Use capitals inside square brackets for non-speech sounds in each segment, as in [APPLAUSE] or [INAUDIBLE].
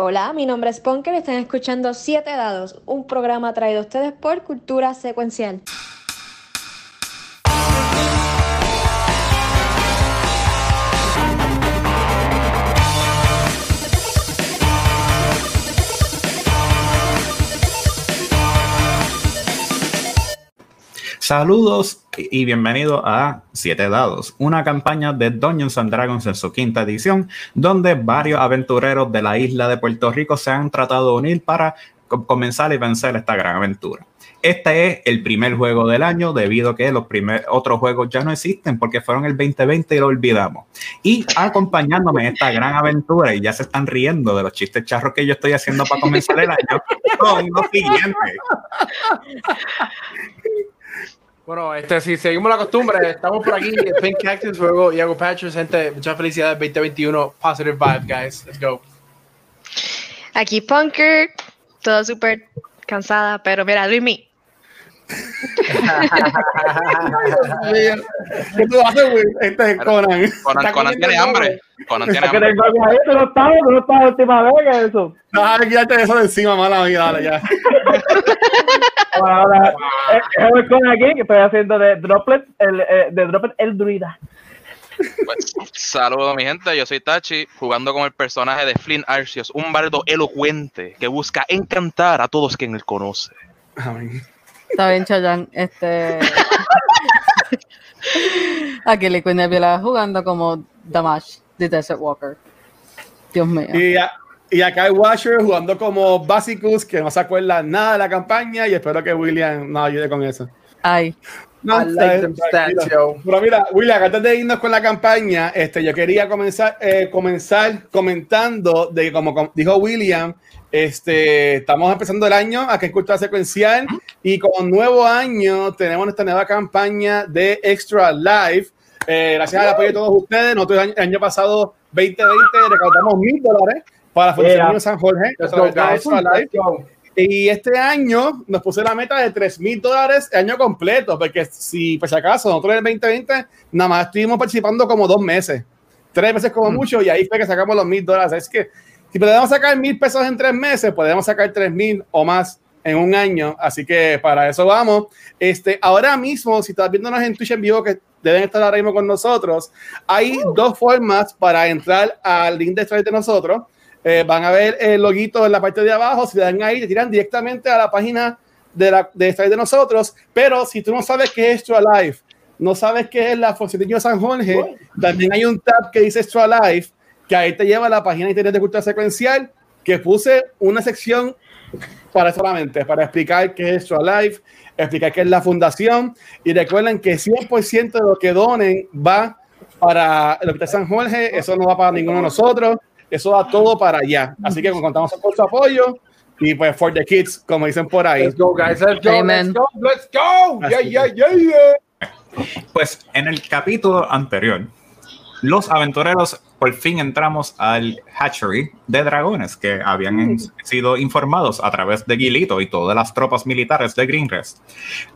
Hola, mi nombre es Ponker y están escuchando Siete Dados, un programa traído a ustedes por Cultura Secuencial. Saludos y bienvenido a Siete Dados, una campaña de Dungeons and Dragons en su quinta edición, donde varios aventureros de la isla de Puerto Rico se han tratado de unir para comenzar y vencer esta gran aventura. Este es el primer juego del año debido a que los primeros otros juegos ya no existen porque fueron el 2020 y lo olvidamos. Y acompañándome en esta gran aventura y ya se están riendo de los chistes charros que yo estoy haciendo para comenzar el año, [LAUGHS] son los siguientes. Bueno, este, si seguimos la costumbre, estamos por aquí, [LAUGHS] Pink Cactus, luego Iago Patches, gente, muchas felicidades 2021, positive vibe, guys, let's go. Aquí Punker, todo súper cansada, pero mira, Luis ¿Qué tú haces, güey? Este es Conan. Conan, Conan tiene hambre. Conan tiene hambre. Tú no estabas, tú no estabas la última vez que eso. No, déjame quitarte eso de encima, mala vida, dale ya. [LAUGHS] Ahora, es Conan aquí, que estoy haciendo de Droplet, el, eh, de Droplet el druida. Pues, saludos mi gente, yo soy Tachi, jugando con el personaje de Flynn Arceus, un bardo elocuente que busca encantar a todos quien él conoce. Amén. Está bien, Chayanne. Este. [LAUGHS] Aquí Liquid Nebula jugando como Damash de Desert Walker. Dios mío. Y, acá hay Washer jugando como Basicus, que no se acuerda nada de la campaña, y espero que William nos ayude con eso. Ay. No, Pero mira, William, antes de irnos con la campaña, este, yo quería comenzar, eh, comenzar comentando de como dijo William, este, estamos empezando el año aquí en Cultura Secuencial y con nuevo año tenemos nuestra nueva campaña de Extra Life. Eh, gracias al apoyo de todos ustedes, nosotros el año, pasado, 2020, recaudamos mil dólares para la Fundación de San Jorge. Y este año nos puse la meta de 3 mil dólares el año completo, porque si, por si acaso, nosotros en el 2020 nada más estuvimos participando como dos meses, tres meses como mm. mucho, y ahí fue que sacamos los mil dólares. Es que si podemos sacar mil pesos en tres meses, podemos sacar tres mil o más en un año. Así que para eso vamos. Este, ahora mismo, si estás viéndonos en Twitch en vivo, que deben estar ahora mismo con nosotros, hay dos formas para entrar al link de Stripe de nosotros. Eh, van a ver el loguito en la parte de abajo. Si le dan ahí, te tiran directamente a la página de, la, de Stripe de nosotros. Pero si tú no sabes qué es Extra Life, no sabes qué es la función de San Jorge, también hay un tab que dice Extra Life que ahí te lleva a la página de internet de cultura secuencial, que puse una sección para solamente, para explicar qué es Extra Life, explicar qué es la fundación, y recuerden que 100% de lo que donen va para el Hospital San Jorge, eso no va para ninguno de nosotros, eso va todo para allá. Así que contamos con su apoyo y pues for the kids, como dicen por ahí. Let's go, guys. Let's go. Let's go. Let's go. Yeah, yeah, yeah. Pues en el capítulo anterior los aventureros por fin entramos al hatchery de dragones que habían sido informados a través de Guilito y todas las tropas militares de Greenrest.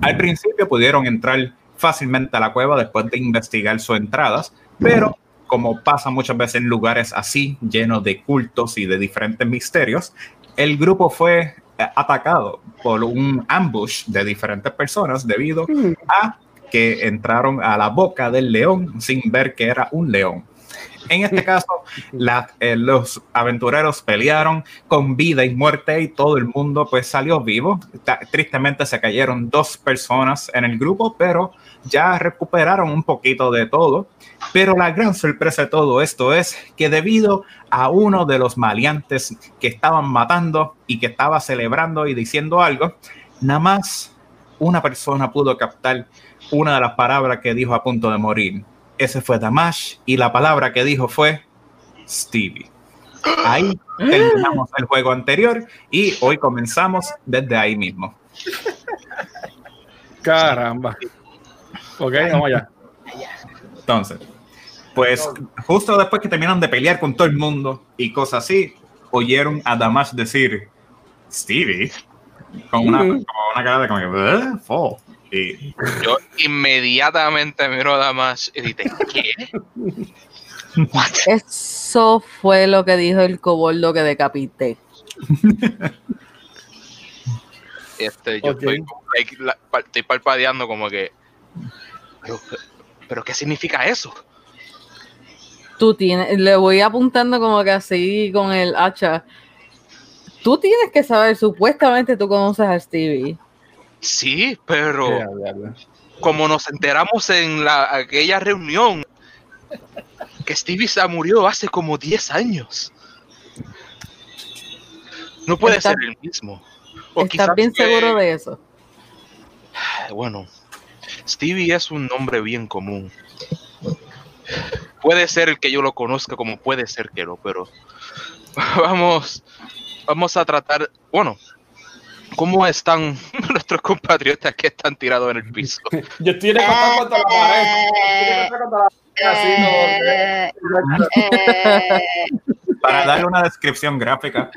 Al principio pudieron entrar fácilmente a la cueva después de investigar sus entradas, pero como pasa muchas veces en lugares así, llenos de cultos y de diferentes misterios, el grupo fue eh, atacado por un ambush de diferentes personas debido a que entraron a la boca del león sin ver que era un león. En este [LAUGHS] caso, eh, los aventureros pelearon con vida y muerte y todo el mundo pues salió vivo. Tristemente se cayeron dos personas en el grupo, pero ya recuperaron un poquito de todo. Pero la gran sorpresa de todo esto es que debido a uno de los maleantes que estaban matando y que estaba celebrando y diciendo algo, nada más una persona pudo captar una de las palabras que dijo a punto de morir. Ese fue Damash y la palabra que dijo fue Stevie. Ahí terminamos el juego anterior y hoy comenzamos desde ahí mismo. Caramba. Ok, vamos allá. Entonces, pues justo después que terminaron de pelear con todo el mundo y cosas así, oyeron a Damash decir Stevie con una, cara de como que, yo inmediatamente miro a Damas y dije, ¿qué? Eso fue lo que dijo el coboldo que decapité. Este, yo estoy, como like, la- pa- estoy palpadeando como que. Pero, pero ¿qué significa eso? Tú tienes, le voy apuntando como que así con el hacha. Tú tienes que saber, supuestamente tú conoces a Stevie. Sí, pero como nos enteramos en la, aquella reunión, que Stevie se murió hace como 10 años. No puede Está- ser el mismo. O ¿Estás bien que- seguro de eso? Bueno, Stevie es un nombre bien común. Puede ser el que yo lo conozca, como puede ser que no, pero [LAUGHS] vamos, vamos a tratar. Bueno, ¿cómo están [LAUGHS] nuestros compatriotas que están tirados en el piso? [LAUGHS] Yo estoy recostado contra la pared. Estoy recostado contra la pared, así como que- Eh, Para darle una descripción gráfica,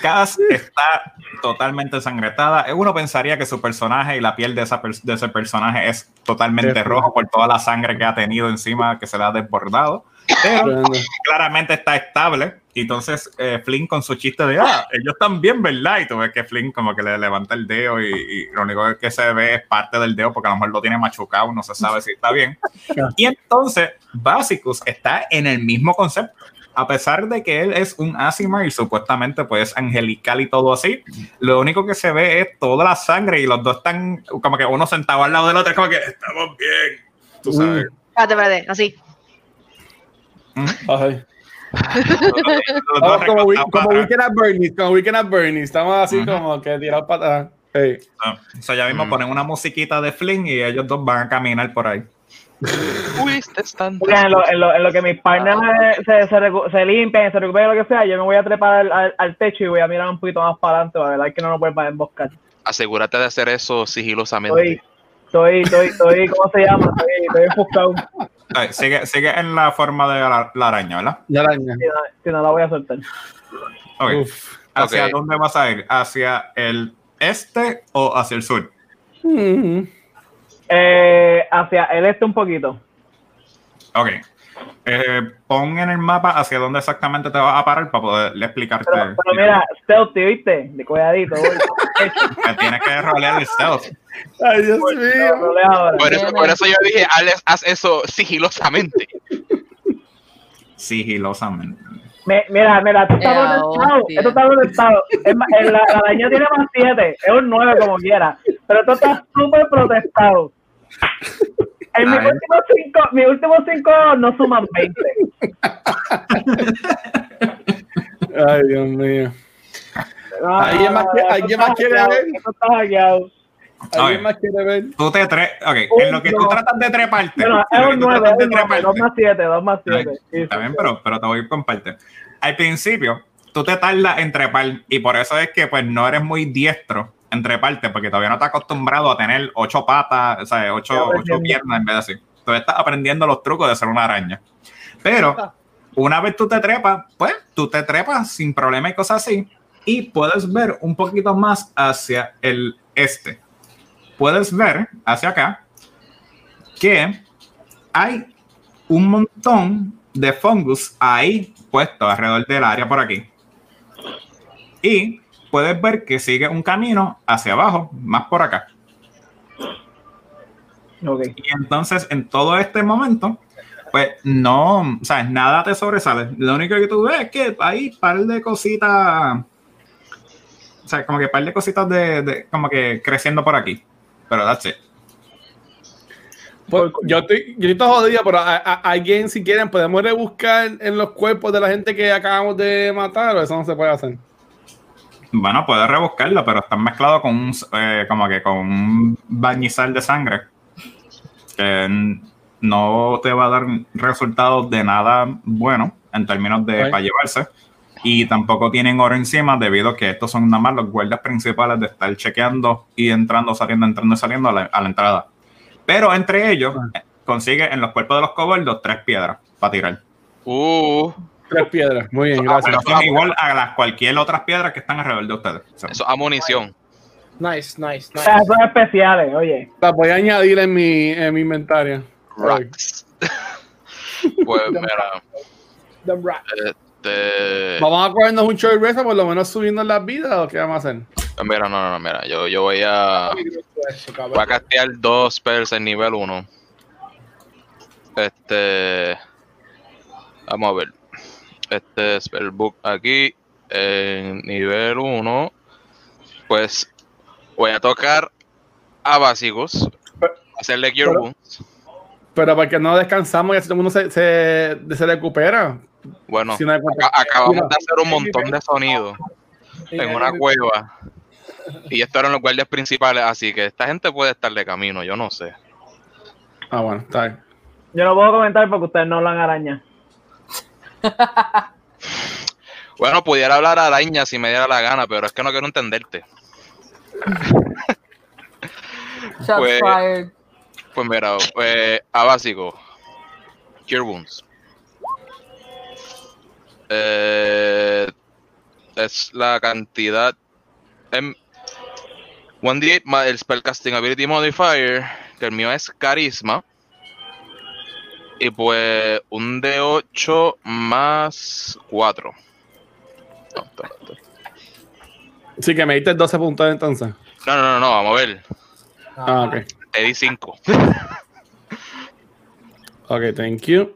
Cass está totalmente ensangrentada. Uno pensaría que su personaje y la piel de, esa pers- de ese personaje es totalmente rojo por toda la sangre que ha tenido encima, que se le ha desbordado. Pero claramente está estable. Y entonces eh, Flynn con su chiste de, ah, ellos están bien, ¿verdad? Y tú ves que Flynn como que le levanta el dedo y, y lo único que se ve es parte del dedo porque a lo mejor lo tiene machucado, no se sabe si está bien. Y entonces Basicus está en el mismo concepto. A pesar de que él es un Asimar y supuestamente pues angelical y todo así, lo único que se ve es toda la sangre y los dos están como que uno sentado al lado del otro, como que estamos bien, tú sabes. Espérate, espérate, así. Ay. Vamos como, we- como Weekend at Bernie's, como Weekend at Bernie's. Estamos así Ujú. como que tirados para atrás. Hey. sea, ya mismo Mm. ponen una musiquita de Flynn y ellos dos van a caminar por ahí. Uy, este están. Mira, en, lo, en, lo, en lo que mis partners se, se, recu- se limpian, se recuperen lo que sea, yo me voy a trepar al, al, al techo y voy a mirar un poquito más para adelante para ver que no nos vuelvan a emboscar. Asegúrate de hacer eso sigilosamente. Estoy, estoy, estoy, estoy, ¿cómo se llama? Estoy, estoy enfocado. Ay, sigue, sigue en la forma de la, la araña, ¿verdad? La araña. Si no, si no la voy a soltar. Ok. Uf. ¿Hacia dónde vas a ir? ¿Hacia el este o hacia el sur? Mm. Eh, hacia el este un poquito. Ok. Eh, pon en el mapa hacia dónde exactamente te vas a parar para poder explicarte. Pero, pero mira, stealthy, ¿viste? De cuidadito. [LAUGHS] Tienes que rolear el stealth. Ay, Dios mío. Por eso, por eso yo dije, Alex, haz eso sigilosamente. Sigilosamente. Me- mira, mira, esto está protestado. hostia. Esto está el- la, la araña tiene más 7. Es un 9 como quiera. Pero esto está súper protestado. En mis A últimos 5 mis últimos cinco no suman 20. Ay, Dios mío. ¿Alguien más que- alguien más quiere ver? ¿Alguien más quiere ver? Tú te tre Ok, en lo que tú tratas de treparte. Bueno, es un tú 9, tratas es de un 9. treparte, 2 más 7, 2 más 7. Ay, Está bien, pero, pero te voy con parte. Al principio, tú te tardas en trepar y por eso es que pues no eres muy diestro en treparte porque todavía no estás acostumbrado a tener ocho patas, o sea, ocho, ocho piernas en vez de así. Tú estás aprendiendo los trucos de ser una araña. Pero una vez tú te trepas, pues tú te trepas sin problema y cosas así y puedes ver un poquito más hacia el este. Puedes ver hacia acá que hay un montón de fungus ahí puesto alrededor del área por aquí. Y puedes ver que sigue un camino hacia abajo, más por acá. Ok. Y entonces, en todo este momento, pues no, o sea, nada te sobresale. Lo único que tú ves es que hay un par de cositas, o sea, como que par de cositas de, de- como que creciendo por aquí. Pero that's it. Pues, yo, estoy, yo estoy jodido, pero a, a- alguien, si quieren, podemos rebuscar en los cuerpos de la gente que acabamos de matar, o eso no se puede hacer. Bueno, puedes rebuscarlo, pero está mezclado con un, eh, como que con un bañizal de sangre que no te va a dar resultados de nada bueno en términos de para llevarse. Y tampoco tienen oro encima debido a que estos son nada más los guardias principales de estar chequeando y entrando, saliendo, entrando y saliendo a la, a la entrada. Pero entre ellos eh, consigue en los cuerpos de los coboldos tres piedras para tirar. Uh, Tres piedras. Muy bien, Ah, gracias. Pero son igual a las cualquier otras piedras que están alrededor de ustedes. So, eso es munición. Nice, nice, O nice. sea, son especiales, oye. Las voy a añadir en mi, en mi inventario. Rocks. Pues mira, Them rats. este, Vamos a cogernos un short rest, por lo menos subiendo las vidas, o qué vamos a hacer. mira, no, no, no, mira, yo, yo voy a, voy a castear dos spells en nivel 1. Este, vamos a ver, este spellbook aquí, en nivel 1, pues voy a tocar a básicos, hacerle Cure Pero- Wounds. Pero porque no descansamos y así todo el mundo se, se, se recupera. Bueno, Si no acabamos Mira. de hacer un montón de sonidos en una cueva. Y estos eran los guardias principales, así que esta gente puede estar de camino, yo no sé. Ah, bueno, está bien. Yo no puedo comentar porque ustedes no hablan araña. Bueno, pudiera hablar araña si me diera la gana, pero es que no quiero entenderte. Pues-. Pues mira, eh, a básico. Cure Wounds. Eh, es la cantidad. En 1d8 más el Spellcasting Ability Modifier, que el mío es Carisma. Y pues un D8 más 4. No. Sí, que me diste 12 puntos entonces. no, no, no, no, vamos a ver. Ah, ok. Te di 5. [LAUGHS] Ok, thank you.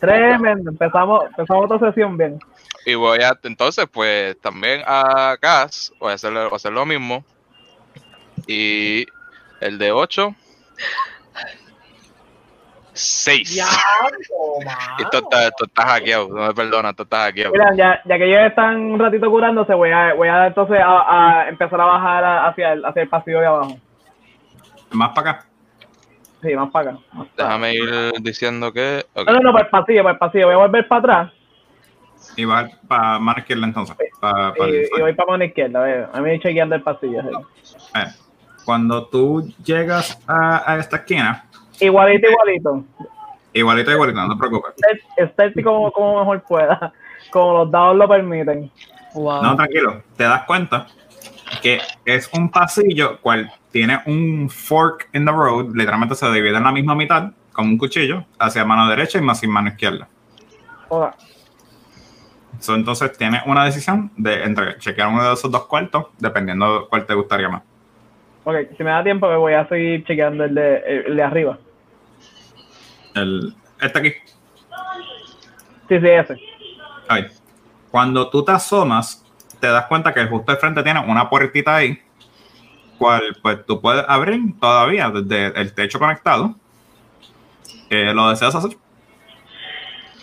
Tremendo. Empezamos, empezamos otra sesión bien. Y voy a, entonces, pues también a Gas, voy a hacer, voy a hacer lo mismo. Y el de 8, 6. Y [LAUGHS] esto está, esto está hackeado, no me perdona, esto está hackeado. Mira, ya, ya que ellos están un ratito curándose, voy a, voy a entonces a, a empezar a bajar a- hacia el, hacia el pasillo de abajo. Más para acá. Sí, más para acá. más para acá. Déjame ir diciendo que. No, no, no, para el pasillo, para el pasillo. Voy a volver para atrás Y va para mano izquierda entonces. pa- pa- y, y voy para mano izquierda. A ver, a mí chequeando el pasillo. sí. Eh, Cuando tú llegas a, a esta esquina, Igualito, igualito. igualito, igualito, no te preocupes. Stealthy como, como mejor pueda. Como los dados lo permiten. Wow. No, tranquilo. Te das cuenta que es un pasillo cual tiene un fork in the road, literalmente se divide en la misma mitad, con un cuchillo, hacia mano derecha y más sin mano izquierda. Hola. So, entonces tienes una decisión de entre chequear uno de esos dos cuartos, dependiendo de cuál te gustaría más. Ok, si me da tiempo, me voy a seguir chequeando el de, el de arriba. El, este aquí. Sí, sí, ese. Ahí. Cuando tú te asomas, te das cuenta que justo al frente tiene una puertita ahí, cual pues tú puedes abrir todavía desde el techo conectado. Eh, ¿Lo deseas hacer?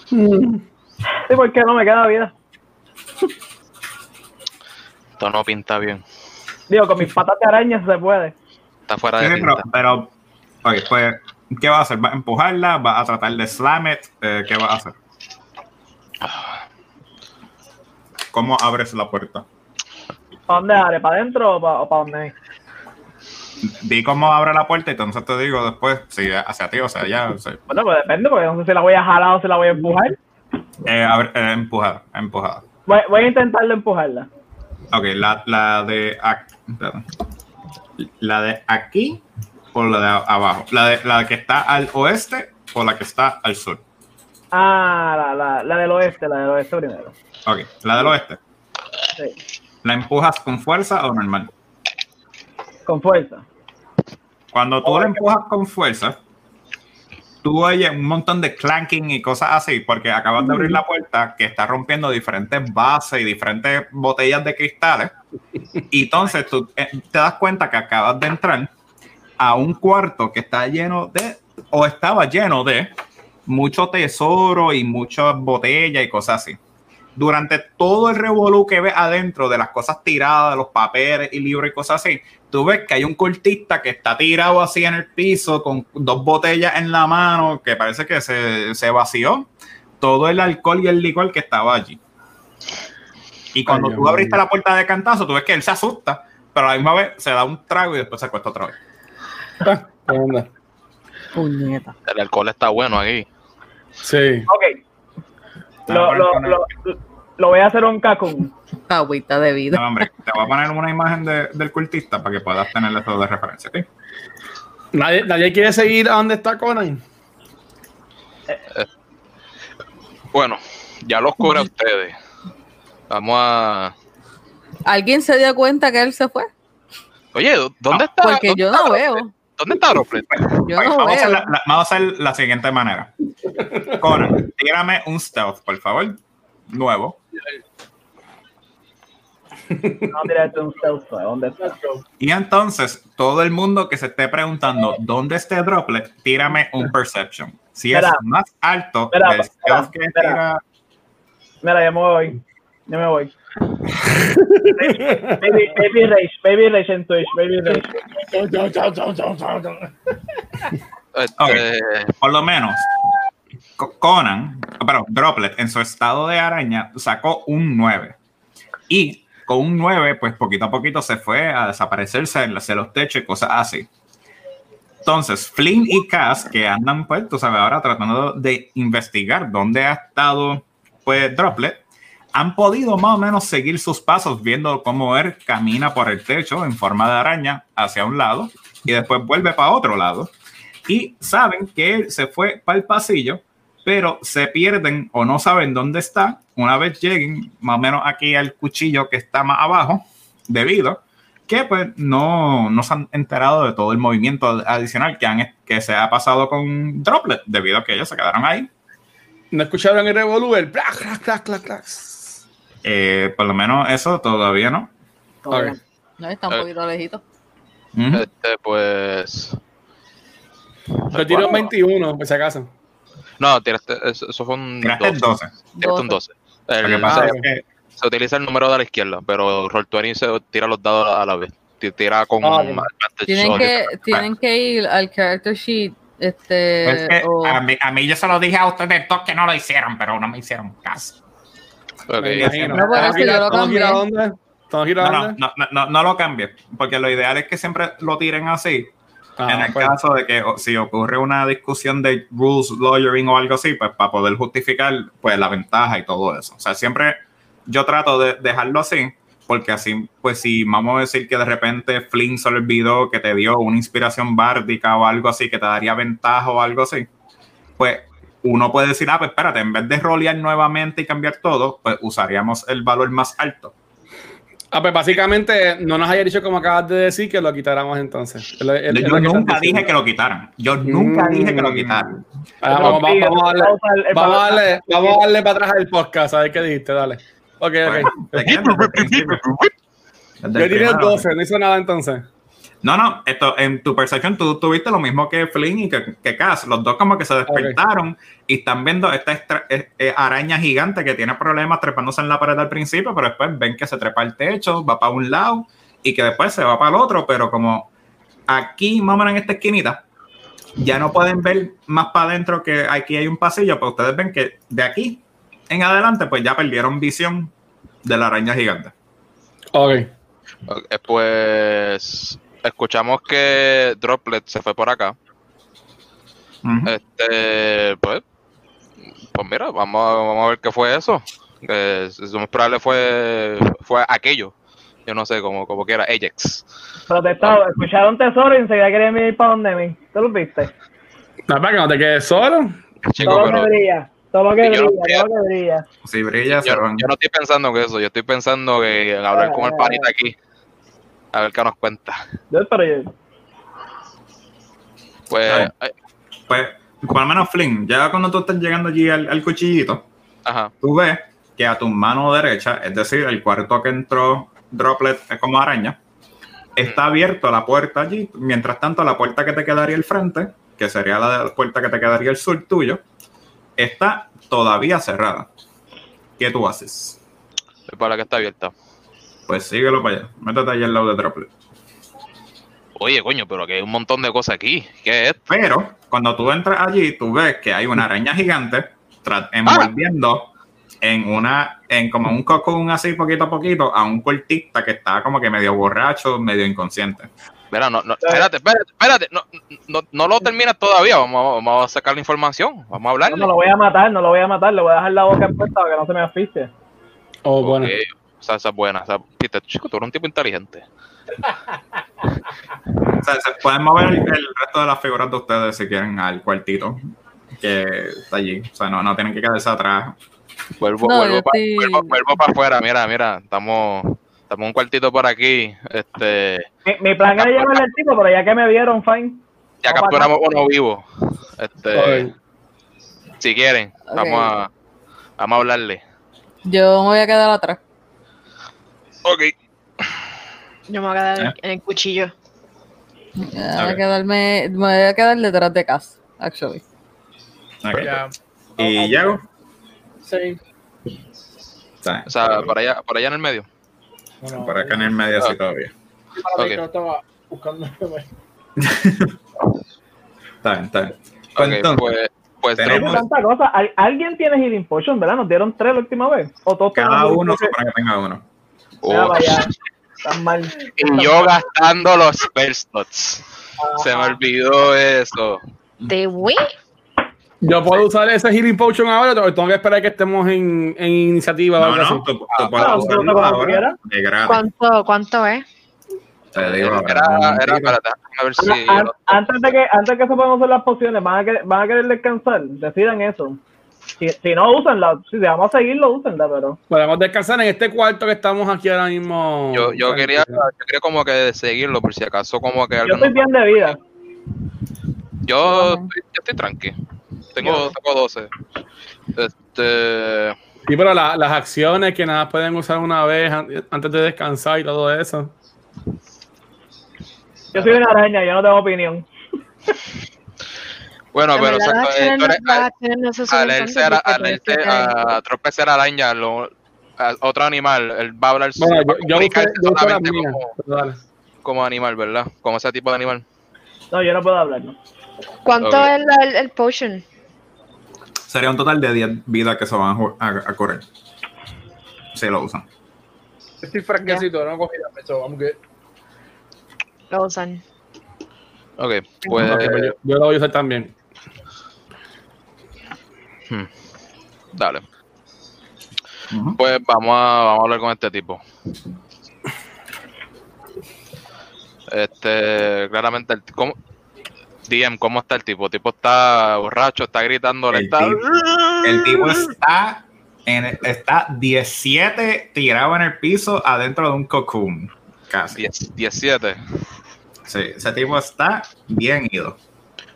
[LAUGHS] Sí, porque no me queda vida. Esto no pinta bien. Digo, con mis patas de araña se puede. Está fuera Sí, de pero, pinta. pero, ok, pues, ¿qué vas a hacer? ¿Vas a empujarla? ¿Vas a tratar de slam it? Eh, ¿Qué vas a hacer? ¿Cómo abres la puerta? ¿Para dónde abre? ¿Para adentro o para, para dónde? Di cómo abre la puerta y entonces te digo después si hacia ti o sea allá. o sea, Bueno, pues depende, porque no sé si la voy a jalar o si la voy a empujar. eh, abre- eh, empujada, empujada. Voy, voy a intentarlo empujarla. Ok, la, la de espérate. la de aquí o la de abajo. La de la que está al oeste o la que está al sur. Ah, la, la, la del oeste, la del oeste primero. Ok, la del oeste. Sí, ¿La empujas con fuerza o normal? con fuerza. Cuando tú la empujas con fuerza, tú oyes un montón de clanking y cosas así, porque acabas de abrir la puerta que está rompiendo diferentes bases y diferentes botellas de cristales. Y entonces tú eh, te das cuenta que acabas de entrar a un cuarto que está lleno de, o estaba lleno de, mucho tesoro y muchas botellas y cosas así. Durante todo el revolú que ves adentro de las cosas tiradas, los papeles y libros y cosas así, tú ves que hay un cultista que está tirado así en el piso con dos botellas en la mano que parece que se, se vació todo el alcohol y el licor que estaba allí. Y cuando Ay, tú abriste la puerta de cantazo, tú ves que él se asusta, pero a la misma vez se da un trago y después se acuesta otra vez. Ah, [LAUGHS] ¿qué onda? Puñeta. El alcohol está bueno aquí. Sí. Ok. Lo, lo, lo, lo voy a hacer un cacún. Agüita de vida. No, hombre, te voy a poner una imagen de- del cultista para que puedas tener eso de referencia. ¿ok? ¿Nadie, nadie quiere seguir a donde está Conan? Bueno, ya los cubre a ustedes. Vamos a. ¿Alguien se dio cuenta que él se fue? Oye, ¿dónde está? Porque dónde yo está no veo. ¿Dónde está? Yo no vamos, a hacer la, la- vamos a hacer la siguiente manera. Conan, tírame un stealth, por favor. Nuevo. No, tírate un stealth. ¿Dónde está? Y entonces, todo el mundo que se esté preguntando dónde esté Droplet, tírame un perception. Si es más alto Espera, del stealth que tira. Mira, yo me voy. Yo me voy. Baby, Rage, Baby Rage en Twitch, Baby Rage. Este, por lo menos Co- Conan, pero Droplet en su estado de araña sacó un 9. Y con un 9, pues poquito a poquito se fue a desaparecerse hacia los techos y cosas así. Entonces, Flynn y Cass, que andan, pues, tú sabes, ahora tratando de investigar dónde ha estado, pues, Droplet, han podido más o menos seguir sus pasos viendo cómo él camina por el techo en forma de araña hacia un lado y después vuelve para otro lado y saben que él se fue para el pasillo, pero se pierden o no saben dónde está una vez lleguen más o menos aquí al cuchillo que está más abajo, debido que pues no, no se han enterado de todo el movimiento adicional que, han, que se ha pasado con Droplet, debido a que ellos se quedaron ahí. ¿No escucharon el clac, clac, clac, clac. Eh, por lo menos eso todavía no. Ok. No, está un poquito lejito. Este, pues. Yo tiro un 21, por si acaso. No, tiraste, eso, eso fue un Tiraste el 12. Tiraste un 12. El- Lo que pasa Ah, es que se utiliza el número de la izquierda, pero Roll20 se tira los dados a la vez. Ti- Tira con Ah, advantage Tienen que, tienen que ir al character sheet. Este, Pues que o- a, mí, a mí yo se lo dije a ustedes todos que no lo hicieron, pero no me hicieron caso. No, por eso ¿Estamos gira- yo lo No, lo cambies, porque lo ideal es que siempre lo tiren así. Ah, en el pues. caso de que si ocurre una discusión de rules lawyering o algo así, pues para poder justificar pues la ventaja y todo eso. O sea, siempre yo trato de dejarlo así, porque así, pues si vamos a decir que de repente Flynn se olvidó que te dio una inspiración bárdica o algo así, que te daría ventaja o algo así, pues uno puede decir, ah, pues espérate, en vez de rolear nuevamente y cambiar todo, pues usaríamos el valor más alto. Ah, pues básicamente no nos haya dicho como acabas de decir que lo quitáramos entonces. Yo nunca dije que lo quitaran. Yo nunca Mm. dije que lo quitaran. Ah, vamos, vamos, vamos a darle, Vamos a darle- vamos a darle, para atrás el podcast, a ver qué dijiste, dale. Ok, ok. Yo tiré el primero. 12, no hizo nada entonces. No, no, esto, en tu percepción tú tuviste lo mismo que Flynn y que, que Cass. Los dos como que se despertaron y están viendo esta extra- eh, eh, araña gigante que tiene problemas trepándose en la pared al principio, pero después ven que se trepa al techo, va para un lado y que después se va para el otro, pero como aquí, más o menos en esta esquinita, ya no pueden ver más para adentro que aquí hay un pasillo, pues ustedes ven que de aquí en adelante pues ya perdieron visión de la araña gigante. Ok. Ok, Pues escuchamos que Droplet se fue por acá. Este, pues, pues mira, vamos a, vamos a ver qué fue eso. Que es- lo más probable fue, fue aquello. Yo no sé, como, como quiera, Ajax. Protestado, escucharon tesoro y enseguida querían ir para donde mí. ¿Tú lo viste? No, para que no te quedes solo. Chico, todo lo pero que brilla, todo lo que Yo no brilla, estoy- todo lo que brilla. Si brilla, se yo, van. yo no estoy pensando en eso. Yo estoy pensando que en hablar con el panita aquí. A ver qué nos cuenta. Pues, Pues, por lo menos Flynn, ya cuando tú estás llegando allí al, al cuchillito, ajá. tú ves que a tu mano derecha, es decir, el cuarto que entró Droplet eh, como araña, está abierto la puerta allí. Mientras tanto, la puerta que te quedaría al frente, que sería la puerta que te quedaría al sur tuyo, está todavía cerrada. ¿Qué tú haces? Es para la que está abierta. Pues síguelo para allá. Métete allá al lado de Droplet. Oye, coño, pero que hay un montón de cosas aquí. ¿Qué es esto? Pero cuando tú entras allí, tú ves que hay una araña gigante tra- envolviendo en una, en como un cocoon así poquito a poquito a un cortista que está como que medio borracho, medio inconsciente. Mira, no, no, espérate, espérate, espérate. No, no, no lo terminas todavía. Vamos, a- vamos a sacar la información. Vamos a no, hablarle. no lo voy a matar, no lo voy a matar, le voy a dejar la boca expuesta para que no se me asfixie. Oh, bueno. Esa, esa es buena. Esa, viste, chico, tú eres un tipo inteligente. [LAUGHS] O sea, se pueden mover el, el resto de las figuras de ustedes si quieren al cuartito. que está allí. O sea, no, no tienen que quedarse atrás. Vuelvo, No, vuelvo para estoy- afuera. Mira, mira, estamos, estamos un cuartito por aquí. Este, Mi, mi plan era llevarle el tipo, pero ya que me vieron, fine. ya Vamos capturamos uno vivo. Este, si quieren, Ok. vamos a, vamos a hablarle. Yo me voy a quedar atrás. Ok. Yo me voy a quedar en- ¿Eh? en el cuchillo. Me voy a quedarme, me voy a quedar detrás de Cass, actually. Ok. Ya. Y Yago. Sí. O sea, por allá, por allá en el medio. Bueno, por acá en el medio así Ah. todavía. para mí Ok. que no estaba buscando. [LAUGHS] Está bien, está bien. Pues Ok, entonces, pues, pues tenemos- Tanta cosa. ¿Al- ¿Alguien tiene Healing Potion, verdad? Nos dieron tres la última vez. O todos cada uno supone que tenga uno. Oh, [LAUGHS] mal. y yo gastando los spell slots. Se me olvidó eso. ¿De wey? Yo puedo usar ese Healing Potion ahora o tengo que esperar que estemos en, en iniciativa No, tú, puedes Ah, usarlo ahora de. ¿Cuánto, ¿Cuánto es? Te digo, Era, ahora, un era, momentito. espérate, déjame ver si. An- antes de que antes que se puedan usar las pociones, van a querer, van a querer descansar. Decidan eso. Si, si no, úsenla. Si vamos a seguirlo, úsenla, pero. Podemos descansar en este cuarto que estamos aquí ahora mismo. Yo, yo quería, yo quería como que seguirlo por si acaso como que Yo estoy bien de vida. yo, estoy, yo estoy tranqui. Tengo, tengo 12. Este, Sí, pero la- las acciones que nada pueden usar una vez an- antes de descansar y todo eso. Yo soy una araña, yo no tengo opinión. [LAUGHS] bueno, En pero se al que tener- a araña, lo, a otro animal, él va a hablar Bueno, yo, yo mías. como, animal, ¿verdad? Como ese tipo de animal. No, yo no puedo hablar, ¿no? ¿Cuánto es el, el potion? Sería un total de 10 vidas que se van a, a, a correr. Si lo usan. Estoy fresquecito, no cogí la I'm good. Lo usan. Ok, pues, yo lo voy a usar también. Dale. Pues vamos a, vamos a hablar con este tipo. Este, claramente, el, ¿cómo, DM, ¿cómo está el tipo? El tipo está borracho, está gritando, El está... tipo, el tipo está, en, está 17 tirado en el piso adentro de un cocoon. Casi. 10 17. Sí, ese tipo está bien ido.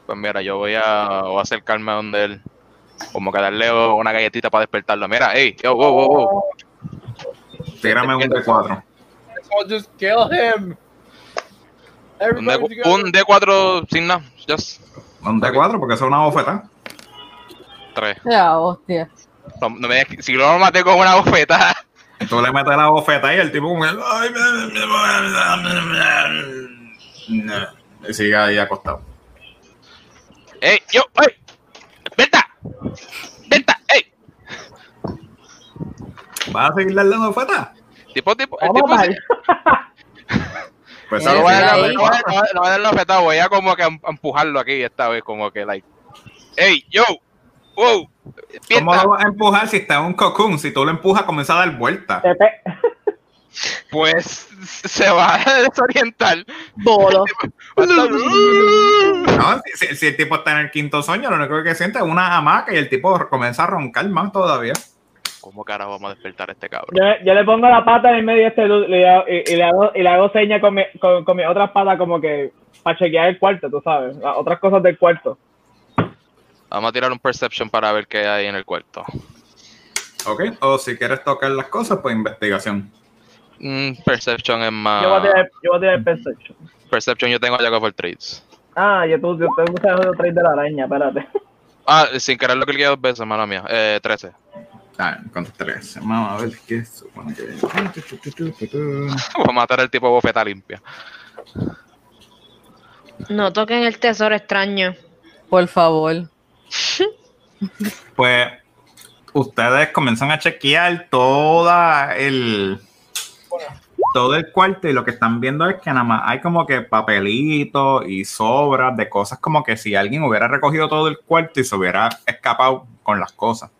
Pues mira, yo voy a, voy a acercarme a donde él, como que darle una galletita para despertarlo. Mira, hey, yo, wow, wow, wow. Tírame un D4. So just kill him. Un, D, un D4 sin nada, just Un D4 porque eso es una bofeta. 3. Ya, hostia. No, no me si lo maté con una bofeta. Tú le metes la bofeta y el tipo como que... "Ay, me- me- me- me-". Y sigue ahí acostado. ¡Ey, yo! ¡Ey! ¡Venta! ¡Venta! ¡Ey! ¿Vas a seguir dando bofeta? Tipo, tipo, el tipo [LAUGHS] Pues No voy a no voy a- no voy a- no voy a dar la bofetada, voy a como que em- empujarlo aquí esta vez, como que, like, ¡Ey, yo! ¡Wow! ¿Cómo lo vas a empujar si está en un cocoon? Si tú lo empujas, comienza a dar vueltas. [LAUGHS] Pues se va a desorientar. Bolo. [LAUGHS] No, si, si- si el tipo está en el quinto sueño, lo único que siente es una hamaca y el tipo comienza a roncar más todavía. ¿Cómo carajo vamos a despertar a este cabrón? yo, yo le pongo la pata en el medio de este dude y, le hago- y, le hago, y le hago señas con mi, con, con mi otra pata como que para chequear el cuarto, tú sabes, las otras cosas del cuarto. Vamos a tirar un perception para ver qué hay en el cuarto. ¿Ok? O si quieres tocar las cosas, pues investigación. Mm, perception es más. Yo voy a tirar, yo voy a tirar perception. Perception yo tengo ya for trades. Ah, yo tú, yo tengo que hacer trade de la araña, espérate. [LAUGHS] Ah, sin querer lo cliqué dos veces, mala mía. Eh, 13. Ah, con tres. Vamos a ver qué supone que. [LAUGHS] Voy a matar al tipo bofeta limpia. No toquen el tesoro extraño. Por favor. Pues ustedes comienzan a chequear toda el todo el cuarto y lo que están viendo es que nada más hay como que papelitos y sobras de cosas como que si alguien hubiera recogido todo el cuarto y se hubiera escapado con las cosas.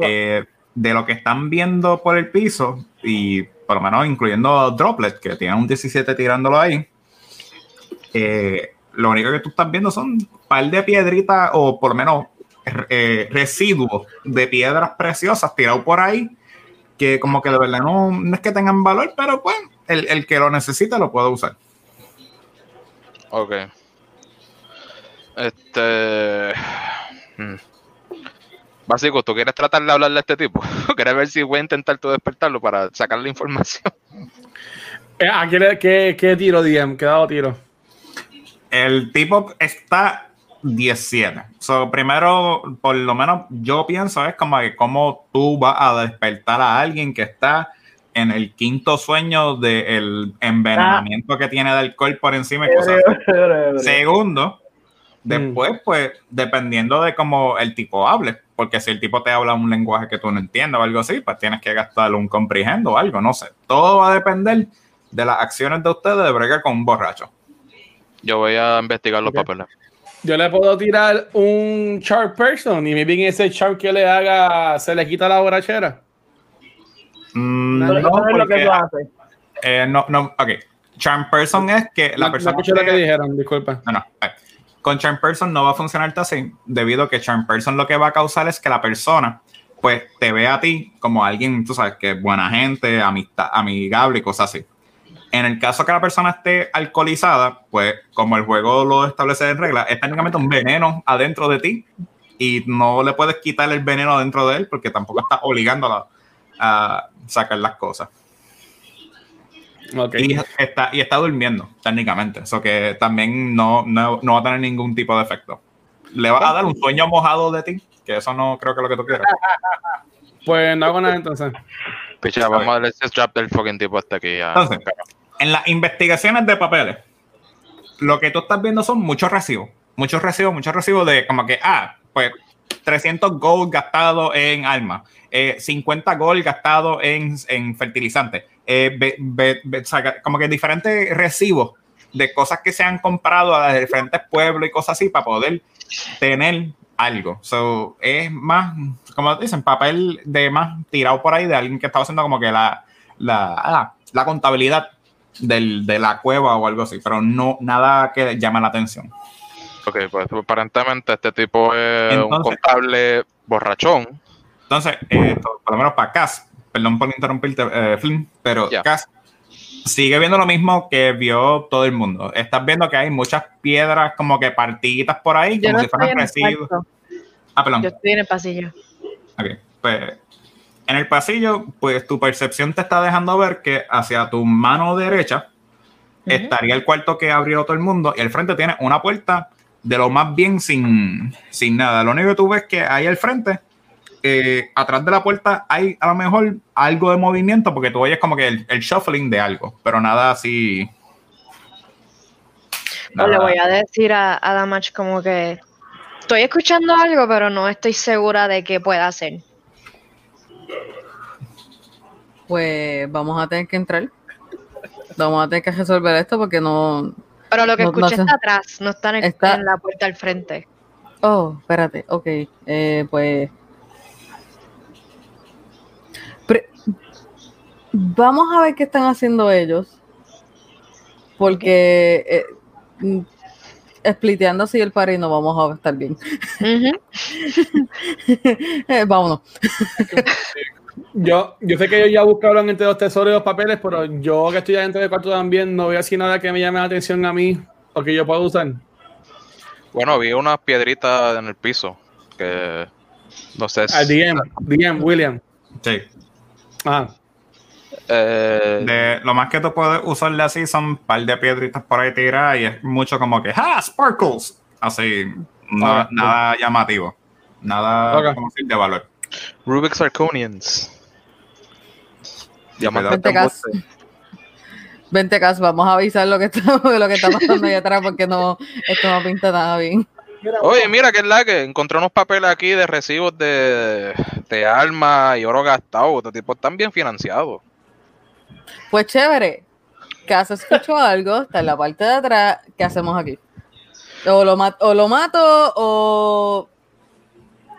Eh, de lo que están viendo por el piso y por lo menos incluyendo Droplet que tiene un 17 tirándolo ahí, eh, lo único que tú estás viendo son un par de piedritas o por lo menos eh, residuos de piedras preciosas tirados por ahí que como que de verdad no, no es que tengan valor, pero pues el, el que lo necesita lo puede usar. Ok. Este. hmm. Básico, ¿tú quieres tratar de hablarle a este tipo? [LAUGHS] ¿Quieres ver si voy a intentar tú despertarlo para sacar la información? [LAUGHS] Eh, ¿A qué, le- qué, qué tiro, DM? ¿Qué dado tiro? El tipo está 17. So, primero, por lo menos yo pienso es como que cómo tú vas a despertar a alguien que está en el quinto sueño del envenenamiento que tiene de alcohol por encima y cosas así. Segundo, después, pues, dependiendo de cómo el tipo hable, porque si el tipo te habla un lenguaje que tú no entiendes o algo así, pues tienes que gastar un comprehendo o algo, no sé. Todo va a depender de las acciones de ustedes de bregar con un borracho. Yo voy a investigar los papeles. Yo le puedo tirar un chart person y maybe en ese chart que le haga se le quita la borrachera. Mm, no, es lo que tú haces. eh, no, no, ok. Charm person es que la No- persona. No escuché lo que que- dijeron, disculpa. No, no. eh, Con Charm Person no va a funcionar así, debido a que Charm Person lo que va a causar es que la persona, pues, te ve a ti como alguien, tú sabes, que es buena gente, amistad, amigable y cosas así. En el caso que la persona esté alcoholizada, pues, como el juego lo establece en regla, es técnicamente un veneno adentro de ti y no le puedes quitar el veneno adentro de él porque tampoco está obligándola a sacar las cosas. Ok. Y está, y está durmiendo, técnicamente. Eso que también no, no, no va a tener ningún tipo de efecto. Le va a dar un sueño mojado de ti, que eso no creo que es lo que tú quieras. Pues no hago nada entonces. Picha, vamos a darle ese strap del fucking tipo hasta aquí. Ya. Entonces, en las investigaciones de papeles, lo que tú estás viendo son muchos recibos. Muchos recibos, muchos recibos de como que, ah, pues 300 gold gastados en armas, eh, 50 gold gastados en, en fertilizantes, eh, como que diferentes recibos de cosas que se han comprado a diferentes pueblos y cosas así para poder tener algo. So, es más, como dicen, papel de más tirado por ahí de alguien que estaba haciendo como que la, la, ah, la contabilidad del, de la cueva o algo así, pero no nada que llame la atención. Ok, pues aparentemente este tipo es un contable borrachón. Entonces, eh, por lo menos para Cass, perdón por interrumpirte, eh, Flynn, pero Ya. Cass sigue viendo lo mismo que vio todo el mundo. Estás viendo que hay muchas piedras como que partiditas por ahí, Yo como no si fueran residuos. Ah, perdón. Yo estoy en el pasillo. Ok, pues en el pasillo, pues tu percepción te está dejando ver que hacia tu mano derecha estaría el cuarto que abrió todo el mundo y al frente tiene una puerta de lo más bien sin, sin nada. Lo único que tú ves que ahí al frente, eh, atrás de la puerta, hay a lo mejor algo de movimiento porque tú oyes como que el, el shuffling de algo, pero nada así. Pues le voy a decir a, a Damage como que estoy escuchando algo, pero no estoy segura de qué pueda hacer. Pues vamos a tener que entrar. Vamos a tener que resolver esto porque no. Pero lo que No- escuché está atrás, no está en, el- Está- en la puerta al frente. Oh, espérate, ok. Eh, pues. Pre- Vamos a ver qué están haciendo ellos. Porque. Eh, mm, spliteando así el par y no vamos a estar bien. [LAUGHS] Eh, vámonos. Yo, yo sé que ellos ya buscaron entre los tesoros y los papeles, pero yo que estoy adentro del cuarto también no veo así nada que me llame la atención a mí o que yo pueda usar. Bueno, vi unas piedritas en el piso que no sé. Al DM, DM, William. Sí. Ajá. Eh, De, lo más que tú puedes usarle así son un par de piedritas por ahí tiradas y es mucho como que ¡Ah! ¡Sparkles! Así, no- Ok. nada llamativo. Nada Ok. como decir, de valor. Rubik's Arconians. Diamante Vente, Cas. Vente, Cas, vamos a avisar lo que está, [LAUGHS] lo que está pasando allá atrás porque no, esto no pinta nada bien. Oye, mira que es la que encontré unos papeles aquí de recibos de, de armas y oro gastado. Estos tipos están bien financiados. Pues chévere. Cas escuchó [LAUGHS] algo, está en la parte de atrás. ¿Qué hacemos aquí? O lo, mat- o lo mato o,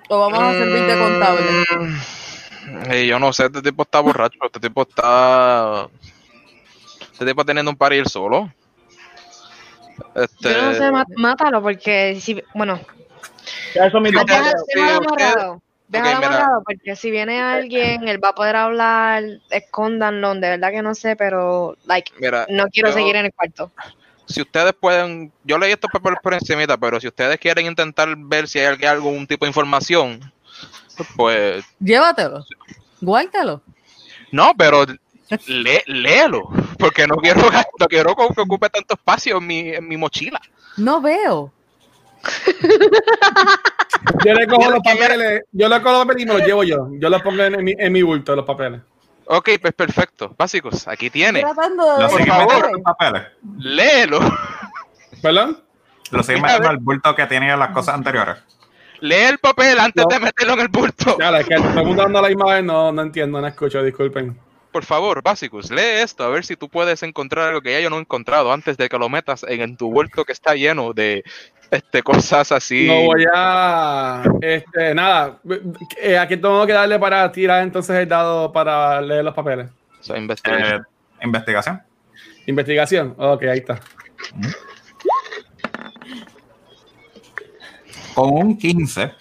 o vamos a servir de contable. Mm, yo no sé, este tipo está borracho. Este tipo está. Este tipo teniendo un par y él solo. Este, Yo no sé, má- mátalo porque si, bueno, Eso es mi Sí, dos Deja- ustedes- papeles. sí, déjalo ustedes- amarrado. Déjalo Ok, mira. amarrado, porque si viene alguien, él va a poder hablar, escóndanlo, de verdad que no sé, pero, like, Mira, no quiero yo- seguir en el cuarto. si ustedes pueden, yo leí estos papeles por encimita, pero si ustedes quieren intentar ver si hay alg- algún tipo de información, pues Llévatelo. Guárdalo. no, pero lé- léelo, porque no quiero, [LAUGHS] no quiero que que ocupe tanto espacio en mi, en mi mochila. No veo. [LAUGHS] Yo le cojo los papeles, yo le cojo los papeles y me los llevo yo. Yo los pongo en, mi, en mi bulto, los papeles. Ok, pues perfecto. Básicos, aquí tiene. Tratando de Lo ver siguen los metiendo en papeles. los papeles. Léelo. ¿Perdón? Lo siguen metiendo al bulto que tenía las cosas anteriores. Lee el papel antes No. de meterlo en el bulto. Ya, es que todo el mundo dando la misma vez, no, no entiendo, no escucho, disculpen. Por favor, Básicos, lee esto a ver si tú puedes encontrar algo que ya yo no he encontrado antes de que lo metas en, en tu bulto que está lleno de este, cosas así. No voy a. Este, nada. eh, ¿A quién tengo que darle para tirar entonces el dado para leer los papeles? O sea, investigación. Eh, investigación. Investigación. Ok, ahí está. Con un 15,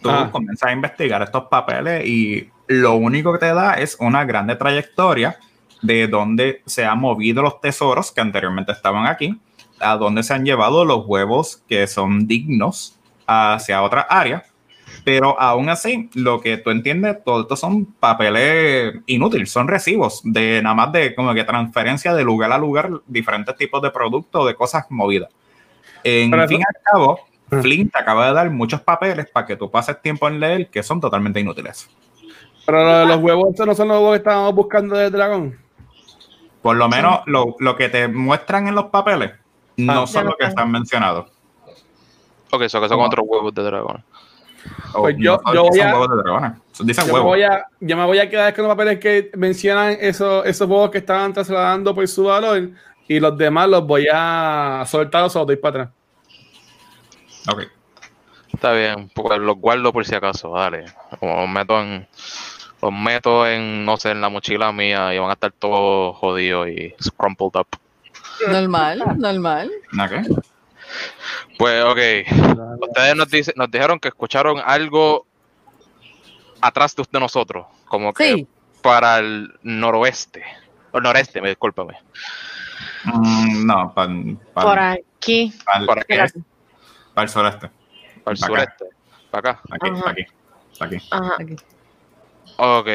tú Ah. comienzas a investigar estos papeles y lo único que te da es una grande trayectoria de dónde se han movido los tesoros que anteriormente estaban aquí, a dónde se han llevado los huevos que son dignos hacia otra área. Pero aún así, lo que tú entiendes, todo esto son papeles inútiles, son recibos de nada más de como que transferencia de lugar a lugar, diferentes tipos de productos, de cosas movidas. En Pero fin y al cabo, Ah. Flint te acaba de dar muchos papeles para que tú pases tiempo en leer que son totalmente inútiles. Pero lo de los huevos, estos no son los huevos que estábamos buscando del dragón. Por lo menos lo, lo que te muestran en los papeles no Ah. son no lo que están. mencionados. Ok, eso que son ¿Cómo? otros huevos de dragón. O Pues yo- no, yo son voy a- huevos de dragones. Dicen Yo me, huevos. voy a, yo me voy a quedar con los papeles que mencionan esos, esos huevos que estaban trasladando por su valor y los demás los voy a soltar o se los doy para atrás. Ok. Está bien, pues los guardo por si acaso, dale. Como los meto en. Los meto en, no sé, en la mochila mía y van a estar todos jodidos y scrumpled up. Normal, normal. Ok. Pues, ok. Ustedes nos, dice- nos dijeron que escucharon algo atrás de, de nosotros, como que Sí. para el noroeste. O noreste, me discúlpame. Mm, no, para Por aquí. Por aquí, Espérate. el sureste. para el sureste. Para acá. Aquí, Ajá. aquí, aquí. Ajá. Aquí. Ok.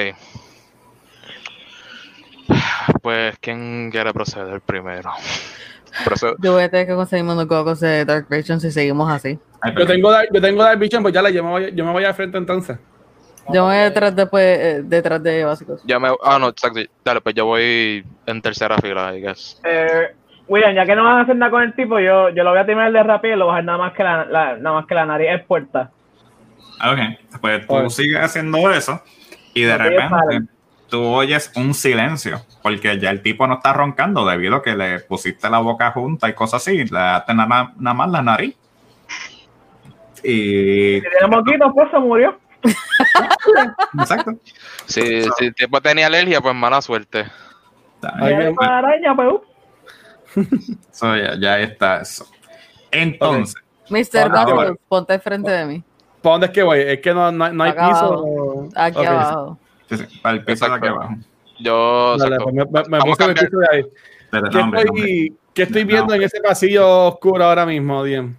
Pues, ¿quién quiere proceder primero? Yo voy a tener que conseguirme unos cocos de Dark Vision si seguimos así. Yo tengo, Dark- yo tengo Dark Vision, pues ya la, yo, me voy, yo me voy al frente entonces. Yo voy detrás, después, eh, detrás de básicos. Ya me, ah, no, exacto. Dale, pues yo voy en tercera fila, I guess. Eh, William, ya que no van a hacer nada con el tipo, yo, yo lo voy a terminar de rápido y lo voy a dejar nada más que la, la- nada más que la nariz es puerta. Ok, pues tú Oye. sigues haciendo eso y de repente tú oyes un silencio porque ya el tipo no está roncando debido a que le pusiste la boca junta y cosas así, le daste nada, nada más la nariz. Y Si tiene moquitos, pues se murió. [LAUGHS] exacto. Si, si el tipo tenía alergia, pues mala suerte. Ay, araña, pues. uh. [LAUGHS] So, ya, ya está eso. Entonces, Mr. Ahora. ponte frente de mí. ¿Para dónde es que voy? Es que no, no, no hay Acá piso. abajo. Aquí abajo. sí, sí, para el piso de aquí abajo. Yo, Dale, pues me, me- me puse el piso de ahí. Pero, ¿Qué estoy, No. viendo en ese pasillo oscuro ahora mismo, Diem?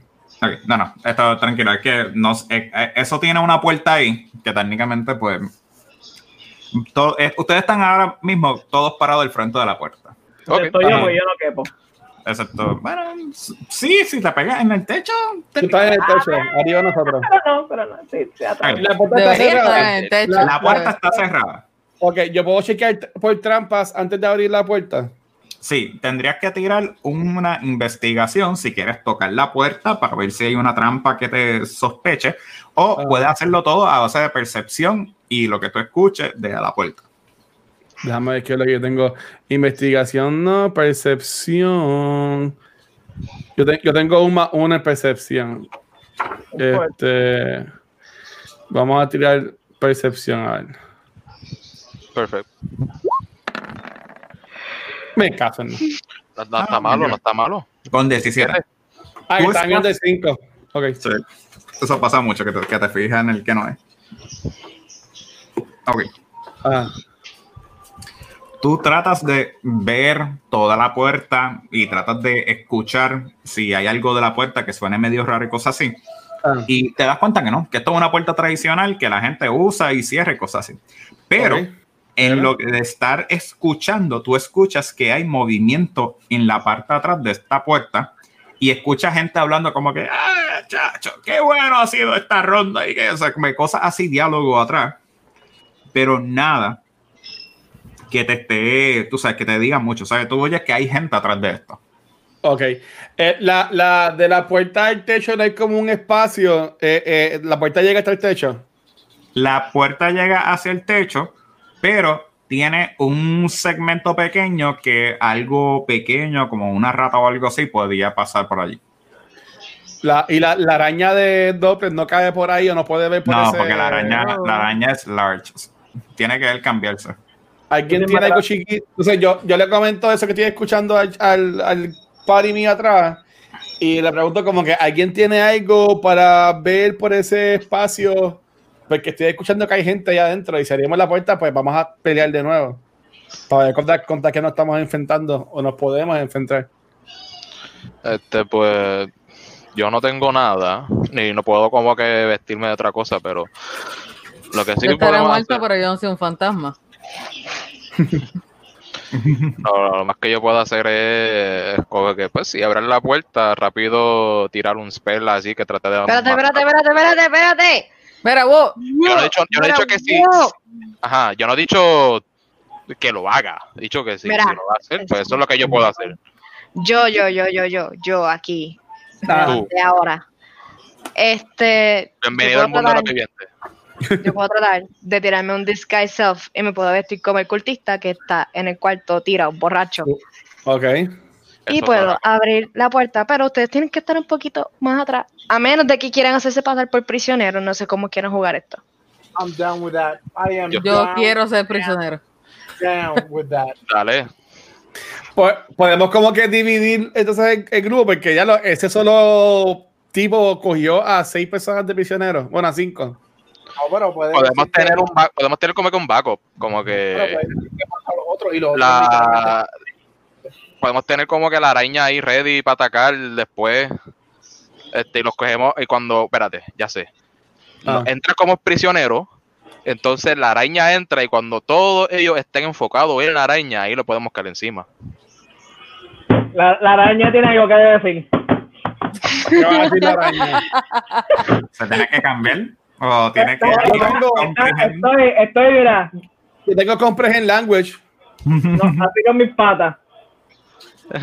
No, no, esto tranquilo, es que nos, eh, eh, eso tiene una puerta ahí que técnicamente pues todo- eh, ustedes están ahora mismo todos parados al frente de la puerta. Ok, Estoy está yo, pues yo no quepo. Excepto, bueno, sí, si te pegas en el techo. te Tú estás en el techo, arriba nosotros. Pero no, pero no, sí, sí, atrás. Ok, La puerta está cerrada. techo. La- La puerta está cerrada. Ok, yo puedo chequear por trampas antes de abrir la puerta. Sí, tendrías que tirar una investigación si quieres tocar la puerta para ver si hay una trampa que te sospeche, o Ah. puedes hacerlo todo a base de percepción y lo que tú escuches de la puerta. Déjame ver qué es lo que yo tengo. Investigación, no, percepción. Yo, te- yo tengo una, una percepción. Este, vamos a tirar percepción a ver. perfecto. Me caso, ¿no? No, no Ah, está malo, mira. no está malo. Con 17. Ah, está bien de 5. Ok. Sí. Eso pasa mucho, que te, que te fijas en el que no es. Ok. Ah, Tú tratas de ver toda la puerta y tratas de escuchar si hay algo de la puerta que suene medio raro y cosas así. ah, Y te das cuenta que no, que esto es una puerta tradicional que la gente usa y cierra y cosas así. Pero en lo de estar escuchando, tú escuchas que hay movimiento en la parte de atrás de esta puerta y escuchas gente hablando como que, ¡ah, chacho! ¡Qué bueno ha sido esta ronda! Y que, o sea, cosas así, diálogo atrás. Pero nada que te esté, tú sabes, que te diga mucho. ¿Sabes? Tú oyes que hay gente atrás de esto. Ok. Eh, la, la, de la puerta al techo no hay como un espacio. eh, eh, la puerta llega hasta el techo. La puerta llega hacia el techo, pero tiene un segmento pequeño que algo pequeño, como una rata o algo así, podría pasar por allí. La, y la, la araña de Doppler no cae por ahí o no puede ver por No, ese- porque la araña, la araña es large. Tiene que él cambiarse. Alguien Tiene tiene algo chiquito. Entonces yo, yo le comento eso que estoy escuchando al, al, al party mío atrás y le pregunto como que alguien tiene algo para ver por ese espacio porque estoy escuchando que hay gente allá adentro y si abrimos la puerta pues vamos a pelear de nuevo para ver contra, contra qué nos estamos enfrentando o nos podemos enfrentar. Este, pues, yo no tengo nada, ni no puedo como que vestirme de otra cosa, pero lo que sí yo podemos muerto, hacer- pero yo no soy un fantasma. [LAUGHS] no, lo más que yo puedo hacer es como que, pues, si abrir la puerta, rápido tirar un spell así que trate de... Espérate, espérate, espérate, espérate, espérate. Mira, vos, Yo no he dicho, yo no he dicho que sí. Ajá, yo no he dicho que lo haga. He dicho que sí, Mira. si lo va a hacer, pues eso es lo que yo puedo hacer. Yo, yo, yo, yo, yo, yo aquí. De ahora. Este. Bienvenido al mundo de los vivientes. Yo puedo tratar de tirarme un disguise self y me puedo vestir como el cultista que está en el cuarto tirado, borracho. ok. Y Eso puedo abrir la puerta, pero ustedes tienen que estar un poquito más atrás. A menos de que quieran hacerse pasar por prisioneros, no sé cómo quieren jugar esto. I'm down with that. I am Yo- yo down, quiero ser prisionero. down with that. [LAUGHS] Dale. Pues, podemos como que dividir entonces el, el grupo porque ya lo, ese solo tipo cogió a seis personas de prisioneros. Bueno, a cinco. No, pero puede Podemos que- tener un podemos tener como que un backup, como que los otros y los otros podemos tener como que la araña ahí ready para atacar después. Este, y los cogemos y cuando, espérate, ya sé. Ah. Entra como prisionero, entonces la araña entra y cuando todos ellos estén enfocados en la araña, ahí lo podemos caer encima. La, la araña tiene algo que decir. ¿Qué va a decir la araña? ¿Se tiene que cambiar? ¿O tiene que.? Yo tengo- Estoy, estoy, mira, Yo tengo comprehend language. no, [LAUGHS] así con mis patas.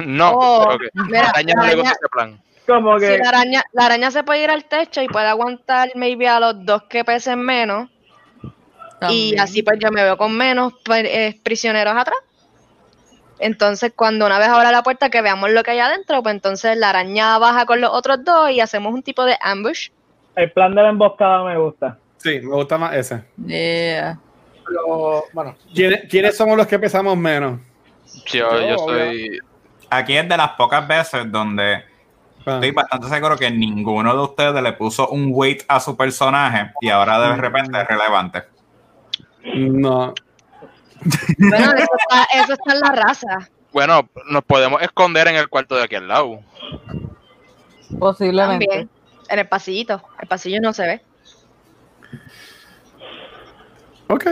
No, Oh, creo que- mira, la araña no le gusta ese plan. Como que Si la araña, la araña se puede ir al techo y puede aguantar maybe a los dos que pesen menos. Y así pues yo me veo con menos eh, prisioneros atrás. Entonces cuando una vez abra la puerta que veamos lo que hay adentro, pues entonces la araña baja con los otros dos y hacemos un tipo de ambush. El plan de la emboscada me gusta. Sí, me gusta más ese. Yeah. Pero, bueno, ¿Quiénes, quiénes somos los que pesamos menos? Yo, yo Yo, soy. Aquí es de las pocas veces donde Ah, estoy bastante seguro que ninguno de ustedes le puso un weight a su personaje y ahora de repente es relevante. No. Bueno, eso está, eso está en la raza. Bueno, nos podemos esconder en el cuarto de aquí al lado. Posiblemente. También. En el pasillito. El pasillo no se ve. Ok.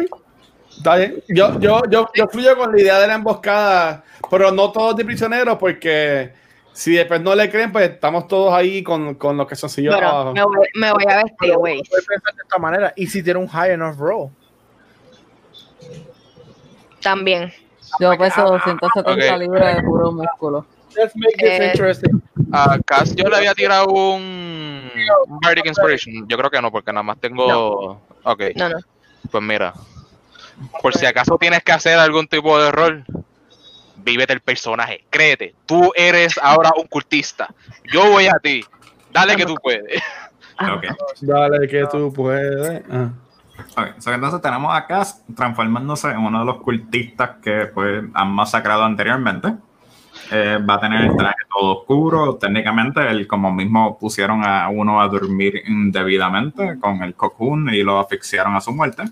Está bien. Yo, yo, yo, yo fluyo con la idea de la emboscada, pero no todos de prisioneros, porque si después no le creen, pues estamos todos ahí con, con los que son sillos abajo. me voy, me voy a vestir, güey. pensar de esta manera. Y si tiene un high enough roll. También. Yo peso 270 Ok. libras de puro músculo. Let's make this Eh, interesting. A Cass yo le había tirado un, un Bardic Inspiration. Yo creo que no, porque nada más tengo. Ok, No, no. pues mira. Por si acaso tienes que hacer algún tipo de rol, vívete el personaje. Créete, tú eres ahora un cultista. Yo voy a ti. Dale que tú puedes. Ok. Dale, que tú puedes. Ah. Ok, so que entonces tenemos a Cass transformándose en uno de los cultistas que pues, han masacrado anteriormente. Eh, va a tener el traje todo oscuro. Técnicamente, el, como mismo pusieron a uno a dormir indebidamente con el cocoon y lo asfixiaron a su muerte.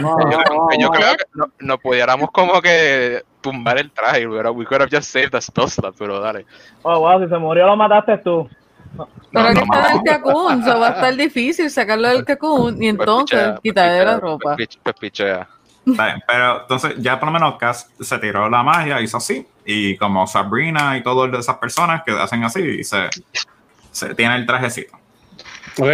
No, Yo, no, yo no. creo que no, no pudiéramos como que tumbar el traje, pero we could have just saved the spell slot, pero dale. Oh, wow, si se murió lo mataste tú. Pero No, que no, está en el cacún, so va a estar difícil sacarlo del cacún y Pues entonces pichea, pues quitarle la pichea, ropa. Pues, pues pichea. Pero entonces, ya por lo menos Cass se tiró la magia, hizo así. Y como Sabrina y todas esas personas que hacen así, y se, se tiene el trajecito. Ok.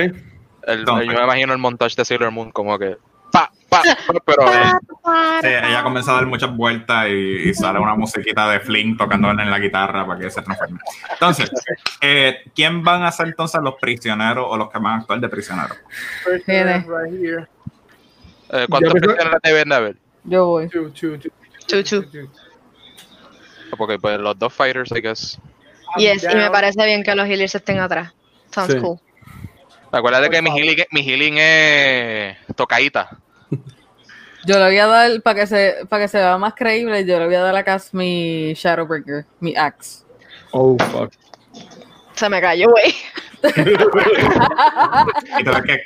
El- No, yo me imagino el montaje de Sailor Moon como que pa, pa, pa, pero Sí, ella comienza a dar muchas vueltas y, y sale una musiquita de Flynn tocando en la guitarra para que se transforme. Entonces, eh, ¿quién van a ser entonces los prisioneros o los que van a actuar de prisioneros? Eh, ¿cuántos prisioneros deben de haber? Yo voy. Porque pues los dos fighters, I guess. Yes, y me parece bien que los healers estén atrás. Sounds Sí. cool. Acuérdate que mi favor. healing, mi healing es tocadita. [LAUGHS] Yo le voy a dar, para que se para que se vea más creíble, yo le voy a dar a Cass mi Shadowbreaker, mi axe. Oh, fuck. Se me cayó, güey. [LAUGHS] Ves que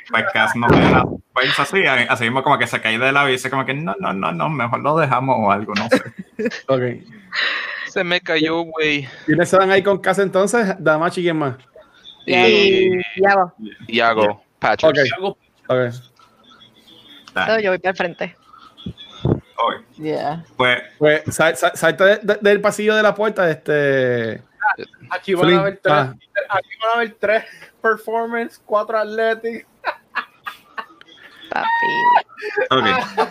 pues, Cass no ve la fuerza así, así mismo como que se cae de y dice como que no, no, no, no, mejor lo dejamos o algo, no sé. [LAUGHS] Ok. Se me cayó, güey. ¿Quiénes se van ahí con casa entonces? Damachi y quién más. Y, Y ya va. y hago patches. Ok. Ok. Está, Yo voy para el frente. ok. Yeah. Pues Pues sal- sal- salta de- de- del pasillo de la puerta, este. Aquí van Flynn, a ver tres. ah. Aquí van a ver tres performance, cuatro athletics. Papi. [LAUGHS] ok.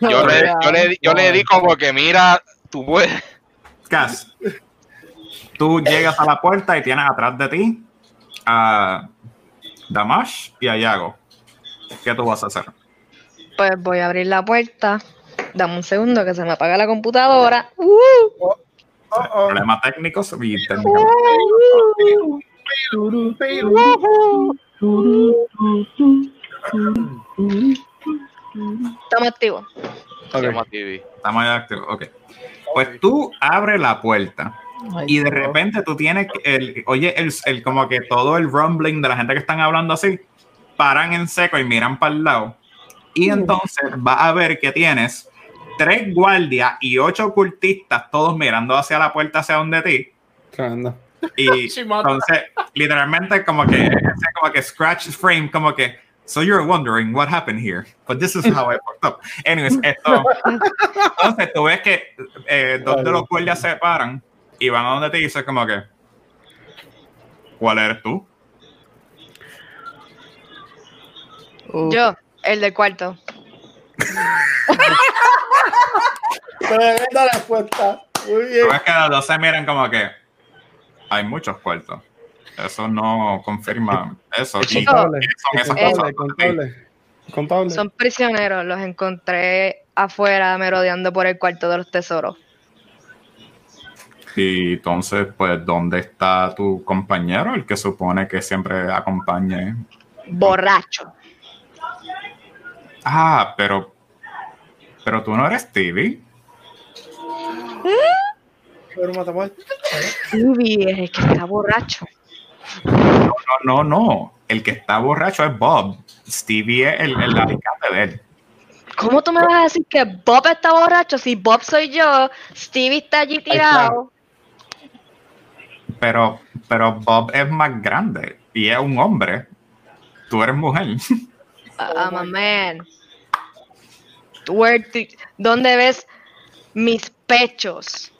Yo, le, yo, le, yo le di como que, mira, tú puedes. Cass, tú llegas a la puerta y tienes atrás de ti a Damash y a Yago. ¿Qué tú vas a hacer? Pues voy a abrir la puerta. Dame un segundo que se me apaga la computadora. Uh, Oh, oh. Problemas técnicos y técnicamente. estamos activos. Llama TV. Estamos ya activos. Ok. Pues tú abres la puerta Ay, y de repente tú tienes el, oye, el, el- como que todo el rumbling de la gente que están hablando así, paran en seco y miran para el lado. Y entonces vas a ver que tienes tres guardias y ocho ocultistas, todos mirando hacia la puerta hacia donde ti. Tremendo. Y [LAUGHS] entonces, literalmente, como que, como que scratch frame, como que, so you're wondering what happened here, but this is how I fucked up. Anyways, esto. Entonces, tú ves que eh, dos de los guardias se paran y van a donde te dice, como que, ¿cuál eres tú? Yo, el del cuarto. Tremenda respuesta. Muy bien. Tú ves que los dos se miran como que, hay muchos cuartos. Eso no confirma eso. Y- Contable, son esas contable, cosas. contable. Contable. Son prisioneros. Los encontré afuera merodeando por el cuarto de los tesoros. Y entonces, pues, ¿dónde está tu compañero? El que supone que siempre acompañe. Borracho. Ah, pero. Pero tú no eres Stevie. Pero matamos. Uy, es el que está borracho. No, no, no. El que está borracho es Bob. Stevie es el, el alicate de él. ¿Cómo tú me vas a decir que Bob está borracho si Bob soy yo? Stevie está allí tirado. Pero, pero Bob es más grande y es un hombre. Tú eres mujer. I'm a man. ¿Dónde ves mis pechos?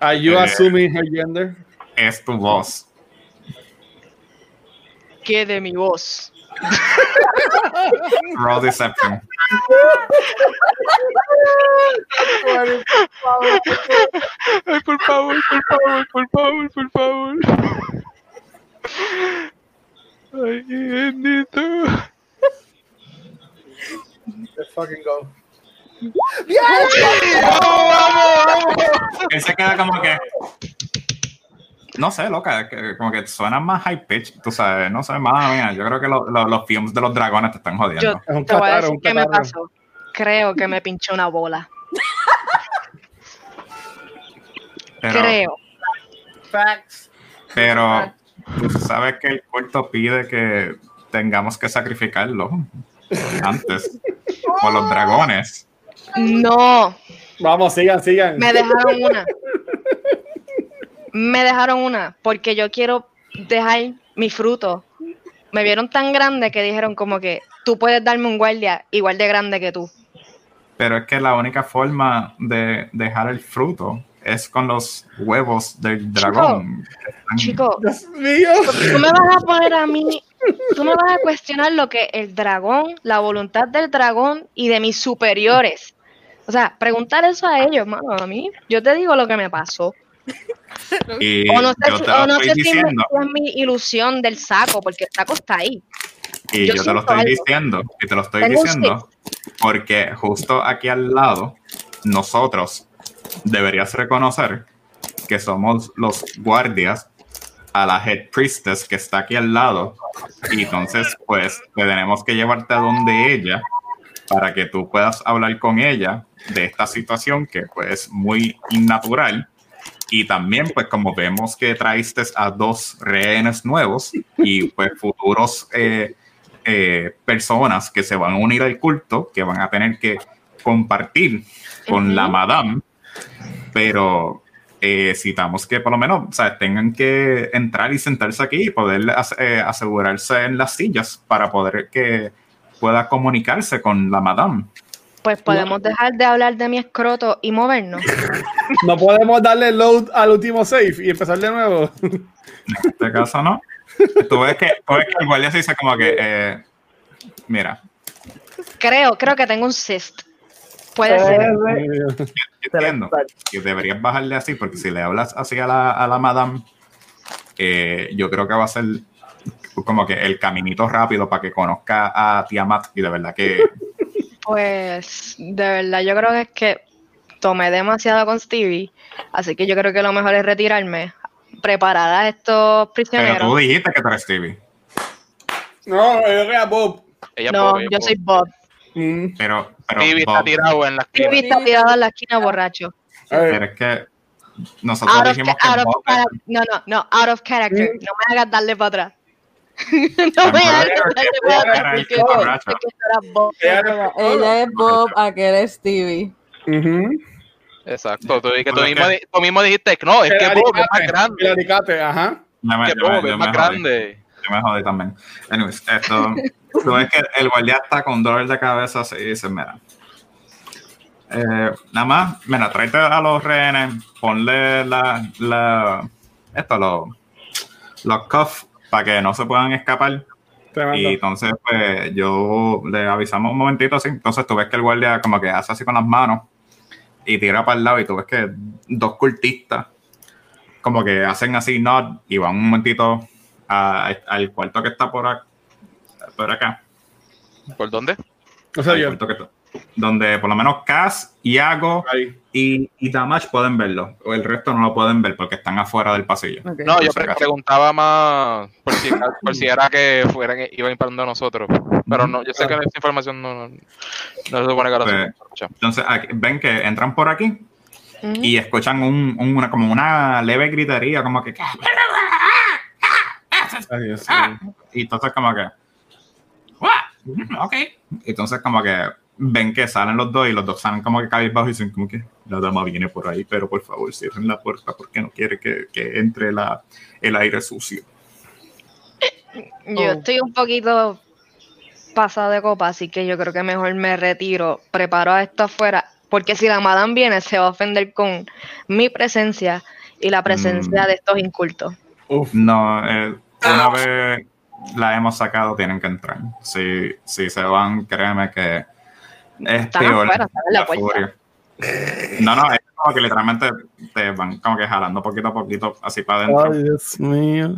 Are you Eh. assuming her gender? Es tu voz. ¿Qué de mi voz? Roll Deception. Ay, por favor, por favor, por favor, por favor. Ay, bendito. Let's fucking go. Él se queda como que. No sé, loca, que, como que suena más high pitch, tú sabes, no sé, madre mía, yo creo que lo- lo- los films de los dragones te están jodiendo. Yo Es un te voy a decir un qué me pasó. Creo que me pinché una bola. Pero, Creo. Facts. pero tú sabes que el culto pide que tengamos que sacrificarlo antes por los dragones. No, Vamos, sigan, sigan. me dejaron una. Me dejaron una, porque yo quiero dejar mi fruto. Me vieron tan grande que dijeron como que tú puedes darme un guardia igual de grande que tú. Pero es que la única forma de dejar el fruto es con los huevos del dragón. Chico, Dios mío. tú me vas a poner a mí, tú me vas a cuestionar lo que el dragón, la voluntad del dragón y de mis superiores. O sea, preguntar eso a ellos, mano, a mí, yo te digo lo que me pasó. Y O no sé, yo te lo o no estoy sé diciendo, si es mi ilusión del saco, porque el saco está ahí. y yo yo te lo estoy algo. diciendo, y te lo estoy Tengo diciendo, porque justo aquí al lado, nosotros deberías reconocer que somos los guardias a la head priestess que está aquí al lado, y entonces pues te tenemos que llevarte a donde ella para que tú puedas hablar con ella de esta situación que pues es muy innatural y también pues como vemos que traíste a dos rehenes nuevos y pues futuros eh, eh, personas que se van a unir al culto que van a tener que compartir con la madame pero eh, citamos que por lo menos o sea, tengan que entrar y sentarse aquí y poder eh, asegurarse en las sillas para poder que pueda comunicarse con la madame. Pues podemos dejar de hablar de mi escroto y movernos. [LAUGHS] No podemos darle load al último save y empezar de nuevo. En este caso no. Tú ves que, tú ves que el guardia se dice como que, eh, mira, Creo, creo que tengo un cyst. Puede Eh, ser. yo entiendo que deberías bajarle así, porque si le hablas así a la, a la madame, eh, yo creo que va a ser como que el caminito rápido para que conozca a Tiamat y de verdad que Pues de verdad, yo creo que es que tomé demasiado con Stevie, así que yo creo que lo mejor es retirarme, preparar a estos pero tú prisioneros. dijiste que tú eres Stevie No, yo creo que a Bob. Ella No, yo soy Bob. Mm. pero pero, Stevie está tirado en la esquina. Stevie está tirado en la esquina borracho. pero es que nosotros Out of, dijimos que out of Bob no, no, no, out of character. Mm. No me hagas darle para atrás. [LAUGHS] no me hagas el eras Bob. Ella- es Bob, aquel es Stevie. Exacto, tú, que mismo, que- tú mismo dijiste que no, es que El Bob es más El grande. alicate, ajá. yo me, Que Bob es más jodí. grande. Yo me jodí también. Anyways, esto, [LAUGHS] tú ves que el guardia está con dolor de cabeza así y dice, mira, eh, nada más, mira, tráete a los rehenes, ponle la, la esto, los, los cuffs para que no se puedan escapar. Y entonces, pues, yo le avisamos un momentito así. Entonces, tú ves que el guardia como que hace así con las manos y tira para el lado y tú ves que dos cultistas como que hacen así nod y van un momentito a- al cuarto que está por, ac- por acá. ¿Por dónde? No sé Al yo. cuarto que está- donde por lo menos Cass, Iago y, y Damage pueden verlo. O el resto no lo pueden ver porque están afuera del pasillo. No, yo pre- preguntaba más por si, por si era que fueran, iban imparando a nosotros. Pero no, yo sé que esa información no, no, no se supone que ahora Pues, se escucha. Entonces, aquí- ven que entran por aquí y escuchan un, un- una, como una leve gritería, como que. Ay, Dios Ah, y entonces como que, "What? Mm, ok. Entonces como que ven que salen los dos y los dos salen como que cabizbajos y dicen como que la dama viene por ahí, pero por favor cierren la puerta porque no quiere que, que entre la, el aire sucio. Yo Oh. estoy un poquito pasada de copa, así que yo creo que mejor me retiro, preparo a esto afuera, porque si la madame viene se va a ofender con mi presencia y la presencia Mm. de estos incultos. Uf. No, eh, una vez la hemos sacado tienen que entrar. Si, si se van, créeme que es Están peor. afuera, están en la puerta. furia. No, no, es como que literalmente te van como que jalando poquito a poquito así para adentro. Ay, Dios mío.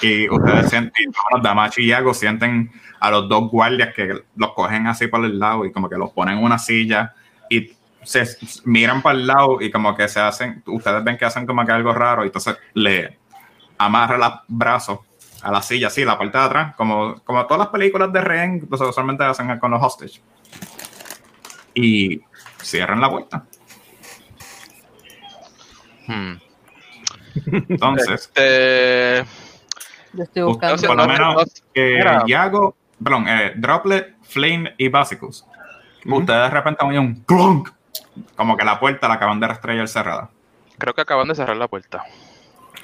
Y ustedes sienten, los Damachi y Iago sienten a los dos guardias que los cogen así por el lado y como que los ponen en una silla y se miran para el lado y como que se hacen, ustedes ven que hacen como que algo raro y entonces le amarran los brazos a la silla, así, la parte de atrás, como, como todas las películas de rehén, pues usualmente hacen con los hostage. Y cierran la puerta. Hmm. Entonces, [LAUGHS] Este, Yo estoy buscando. por lo no, menos no, eh. Yago, perdón, eh, Droplet, Flame y Básicos. Ustedes de repente oyen un clonk, como que la puerta la acaban de estrellar cerrada. creo que acaban de cerrar la puerta.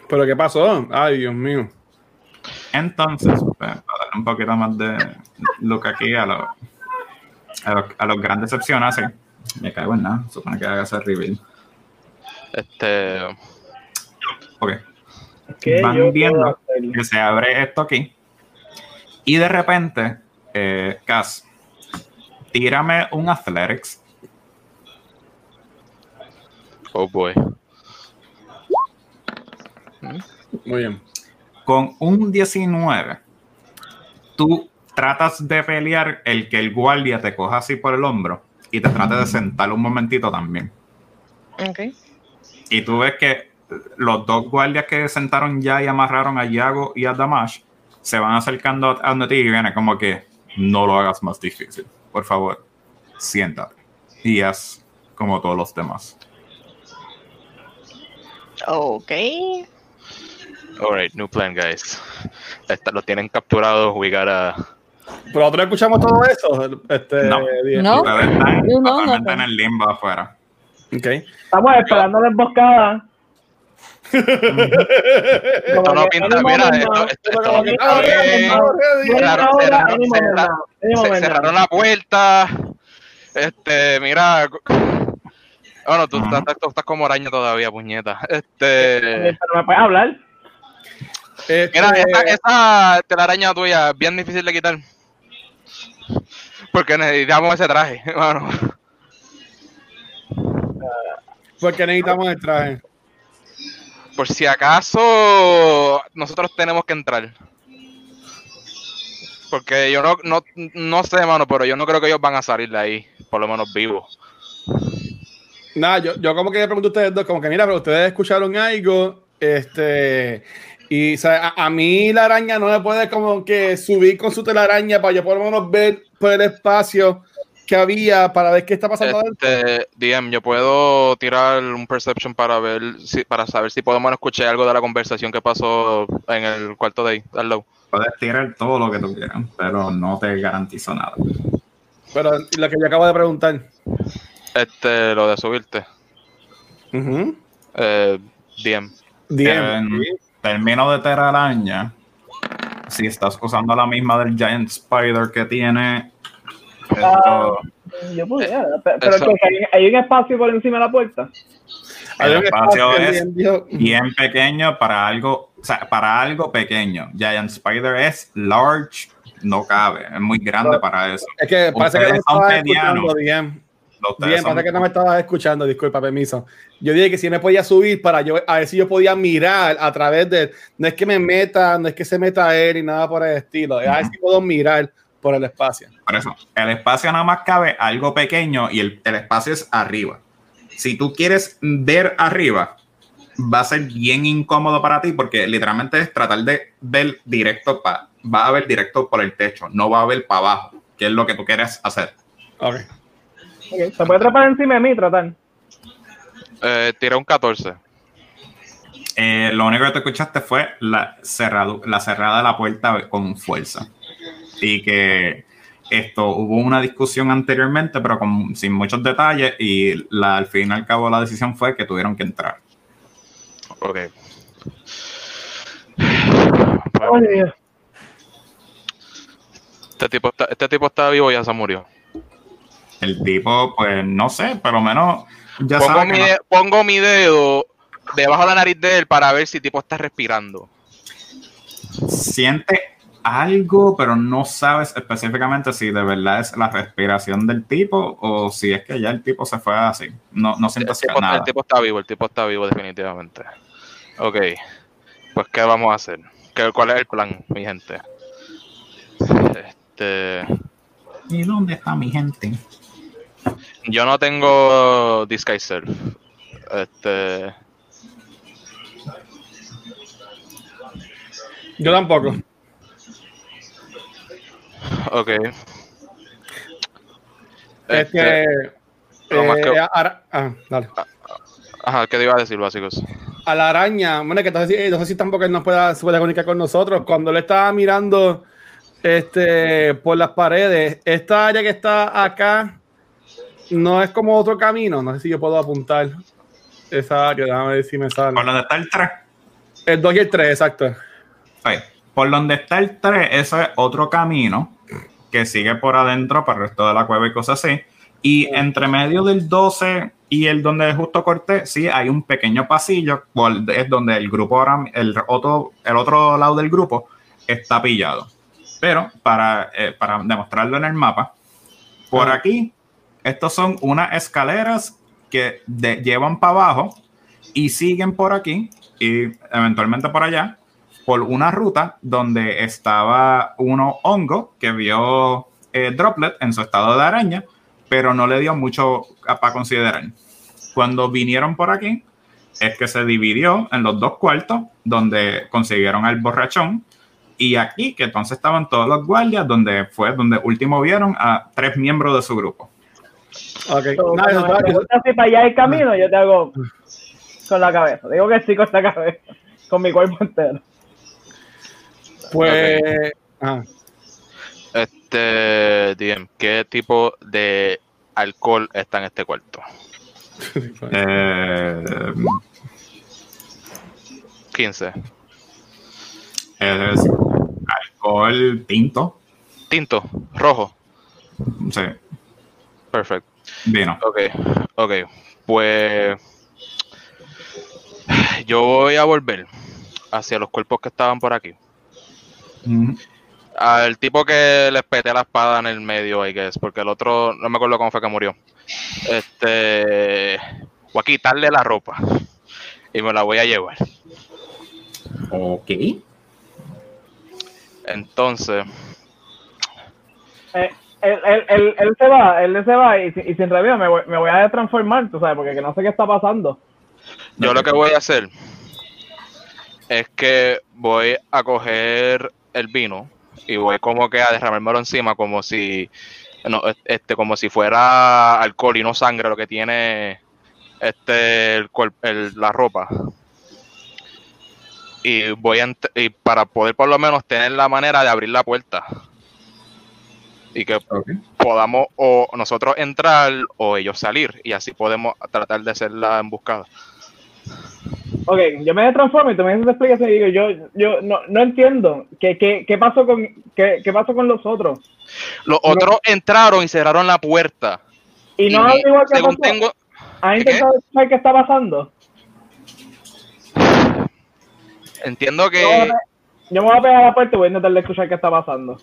¿Pero qué pasó? Ay, Dios mío. Entonces, pues, para darle un poquito más de look aquí a, los a, los- a los grandes decepciones, sí. Me cago en nada, supone que haga ese reveal. Este, Ok, ¿Qué van viendo que se abre esto aquí. Y de repente, eh, Cass, tírame un Athletics. oh boy. Muy bien. Con un 19, tú tratas de pelear el que el guardia te coja así por el hombro y te trate de sentar un momentito también. Ok. Y tú ves que los dos guardias que sentaron ya y amarraron a Yago y a Damash se van acercando a a donde ti y viene como que no lo hagas más difícil. Por favor, siéntate. Y haz como todos los demás. Ok. Alright, new plan, guys. Esta- lo tienen capturado. We gotta. Pero nosotros escuchamos todo eso. Este, No. No. Están No, no, no. en el limbo afuera. Ok. Estamos esperando la emboscada. Esto no pinta. Mira, esto, no pinta bien. Cerraron, la puerta. Este, mira. Bueno, tú, estás, tú estás como araña todavía, puñeta. Este. Pero me puedes hablar. Este, Mira, esa, esa telaraña tuya es bien difícil de quitar. Porque necesitamos ese traje, [LAUGHS] hermano. porque necesitamos el traje. Por si acaso nosotros tenemos que entrar. Porque yo no, no, no sé, mano, pero yo no creo que ellos van a salir de ahí, por lo menos vivos. Nada, yo, yo como que le pregunto a ustedes dos, como que mira, pero ustedes escucharon algo, este, y o sea, a, a mí la araña no me puede como que subir con su telaraña para yo por lo menos ver por el espacio que había para ver qué está pasando adentro. Este, DM, yo puedo tirar un perception para ver si, para saber si podemos escuchar algo de la conversación que pasó en el cuarto de ahí, al. Puedes tirar todo lo que tú quieras, pero no te garantizo nada. Pero lo que yo acabo de preguntar. Este, lo de subirte. Ujú. Eh, DM. Términos de telaraña, si estás usando la misma del Giant Spider que tiene, esto, Yo pudiera. Pero, que hay, hay un espacio por encima de la puerta. Hay el espacio espacio es bien, pequeño para algo, o sea, para algo pequeño. Giant Spider es large, no cabe, es muy grande para eso. Es que parece que Ustedes son estabas medianos. Escuchando bien. Parece que no me estabas escuchando, disculpa, permiso. Yo dije que si me podía subir para yo, a ver si yo podía mirar a través de, no es que me meta, no es que se meta él y nada por el estilo, es a ver si puedo mirar por el espacio. Por eso, el espacio nada más cabe algo pequeño y el, el espacio es arriba. Si tú quieres ver arriba, va a ser bien incómodo para ti porque literalmente es tratar de ver directo para, va a ver directo por el techo, no va a ver para abajo, que es lo que tú quieres hacer. Ok. Se puede trepar encima de mí y tratar. Eh, tiré un 14. Eh, lo único que te escuchaste fue la, cerrado, la cerrada de la puerta con fuerza. Y que esto hubo una discusión anteriormente, pero con, sin muchos detalles, y la, al fin y al cabo la decisión fue que tuvieron que entrar. Ok. Este tipo, está, este tipo está vivo y ya se murió. El tipo, pues no sé, por lo menos ya Pongo sabe mi, que no- de- pongo mi dedo debajo de la nariz de él para ver si el tipo está respirando. siente algo, pero no sabes específicamente si de verdad es la respiración del tipo o si es que ya el tipo se fue así. No, no El sientes tipo, nada. el tipo está vivo, el tipo está vivo definitivamente. Ok. Pues, ¿qué vamos a hacer? ¿Qué, ¿Cuál es el plan, mi gente? [LAUGHS] Este, ¿Y dónde está mi gente? Yo no tengo Disguise Self. Este, Yo tampoco. ok. Este, Este, lo más eh, que- ahora- ah, dale. Ajá, ¿qué te iba a decir, básicos? a la araña, bueno, que no sé si, no sé si tampoco él nos pueda, se puede comunicar con nosotros, cuando él estaba mirando este, por las paredes, esta área que está acá no es como otro camino, no sé si yo puedo apuntar esa área, déjame ver si me sale. Por donde está el 3. El 2 y el 3, exacto. Ok. Por donde está el 3, ese es otro camino que sigue por adentro para el resto de la cueva y cosas así. Y entre medio del 12 y el donde justo corté, sí, hay un pequeño pasillo, es donde el grupo ahora, el otro, el otro lado del grupo está pillado. Pero para, eh, para demostrarlo en el mapa, por Ah. aquí, estos son unas escaleras que llevan para abajo y siguen por aquí y eventualmente por allá por una ruta donde estaba uno hongo que vio eh, Droplet en su estado de araña, pero no le dio mucho para considerar. Cuando vinieron por aquí, es que se dividió en los dos cuartos, donde consiguieron al borrachón, y aquí, que entonces estaban todos los guardias, donde fue donde último vieron a tres miembros de su grupo. Ok. So, Nada, eso está- preguntas si para allá hay camino, yo te hago con la cabeza. Digo que sí con la cabeza, con mi cuerpo entero. pues. ajá. Este, DM, ¿qué tipo de alcohol está en este cuarto? [LAUGHS] Eh, 15. es alcohol tinto, Tinto, rojo. sí, Perfecto. vino. Ok, ok. Pues yo voy a volver hacia los cuerpos que estaban por aquí. Al tipo que les peté la espada en el medio, I guess, porque el otro, no me acuerdo cómo fue que murió. Este, voy a quitarle la ropa y me la voy a llevar. Ok. Entonces, Eh, él, él, él, él se va, él se va y, si- y sin review me voy, me voy a transformar, tú sabes, porque que no sé qué está pasando. yo lo que voy a hacer es que voy a coger el vino y voy como que a derramármelo encima como si no, este como si fuera alcohol y no sangre lo que tiene este el, la ropa y voy a y para poder por lo menos tener la manera de abrir la puerta y que podamos o nosotros entrar o ellos salir y así podemos tratar de hacer la emboscada Ok, yo me transformo y tú me dices explicación y digo, yo, yo no, no entiendo. ¿Qué, qué, qué pasó con qué, qué pasó con los otros? Los otros entraron y cerraron la puerta. Y no Y igual que según pasó. tengo, ¿Has ¿Qué? intentado saber qué está pasando? entiendo que yo me voy a pegar a la puerta y voy a intentar escuchar qué está pasando.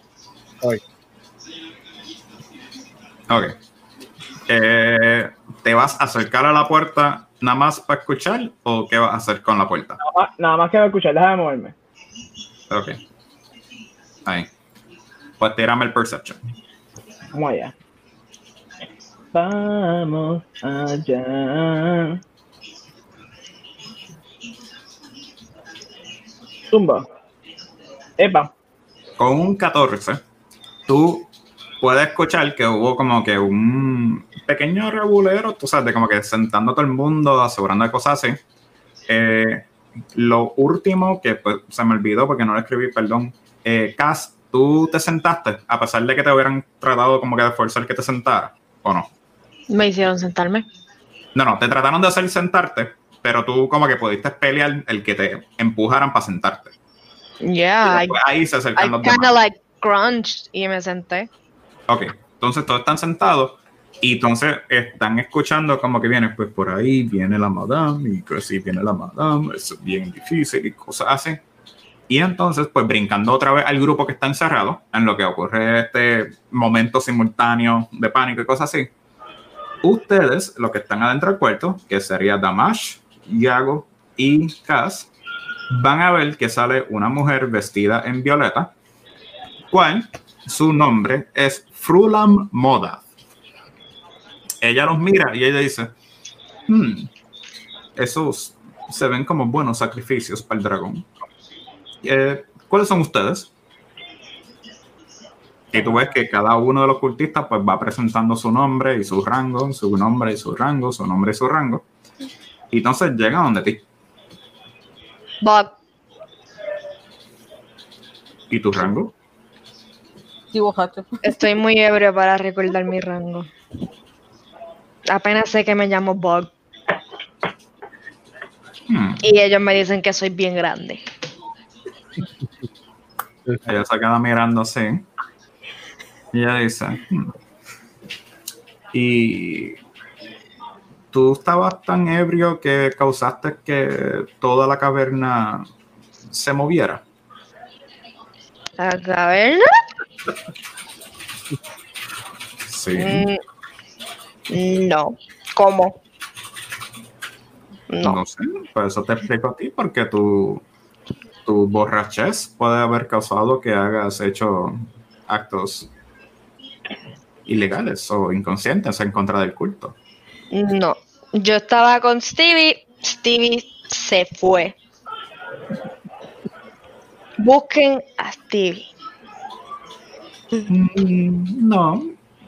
Ok. Eh, ¿Te vas a acercar a la puerta nada más para escuchar o qué vas a hacer con la puerta? Nada más, nada más que me escuchar, déjame moverme. Ok. Ahí. Pues tírame el perception. Vamos allá. Vamos allá. Zumba. Epa. Con un 14, tú puedes escuchar que hubo como que un pequeño regulero, tú sabes, de como que sentando a todo el mundo, asegurando de cosas así. Eh, lo último que pues, se me olvidó porque no lo escribí, perdón. Eh, Cass, ¿tú te sentaste a pesar de que te hubieran tratado como que de forzar que te sentara o no? Me hicieron sentarme. No, no, te trataron de hacer sentarte, pero tú como que pudiste pelear el que te empujaran para sentarte. Yeah, I, ahí se acercan I los demás. like crunched y me senté. Ok, entonces todos están sentados y entonces están escuchando como que viene, pues por ahí viene la madame y que sí viene la madame, es bien difícil y cosas así. Y entonces, pues brincando otra vez al grupo que está encerrado, en lo que ocurre este momento simultáneo de pánico y cosas así, ustedes, los que están adentro del cuarto, que sería Damash, Yago y Cass, van a ver que sale una mujer vestida en violeta, cual su nombre es Frulam Moda. Ella los mira y ella dice, "Hmm, esos se ven como buenos sacrificios para el dragón. Eh, ¿Cuáles son ustedes? Y tú ves que cada uno de los cultistas pues va presentando su nombre y su rango, su nombre y su rango, su nombre y su rango. Y entonces llega donde ti. Bob, ¿Y tu rango? Dibujaste. estoy muy ebrio para recordar mi rango. Apenas sé que me llamo Bob. Hmm. Y ellos me dicen que soy bien grande. [LAUGHS] Ella se queda mirando así. Y ella dice, "Hmm". y tú estabas tan ebrio que causaste que toda la caverna se moviera. ¿La caverna? Sí. Mm, no. ¿Cómo? No. No sé, por eso te explico a ti, porque tu, tu borrachez puede haber causado que hagas hecho actos ilegales o inconscientes en contra del culto. No. Yo estaba con Stevie. Stevie se fue. Busquen a Stevie. Mm, No,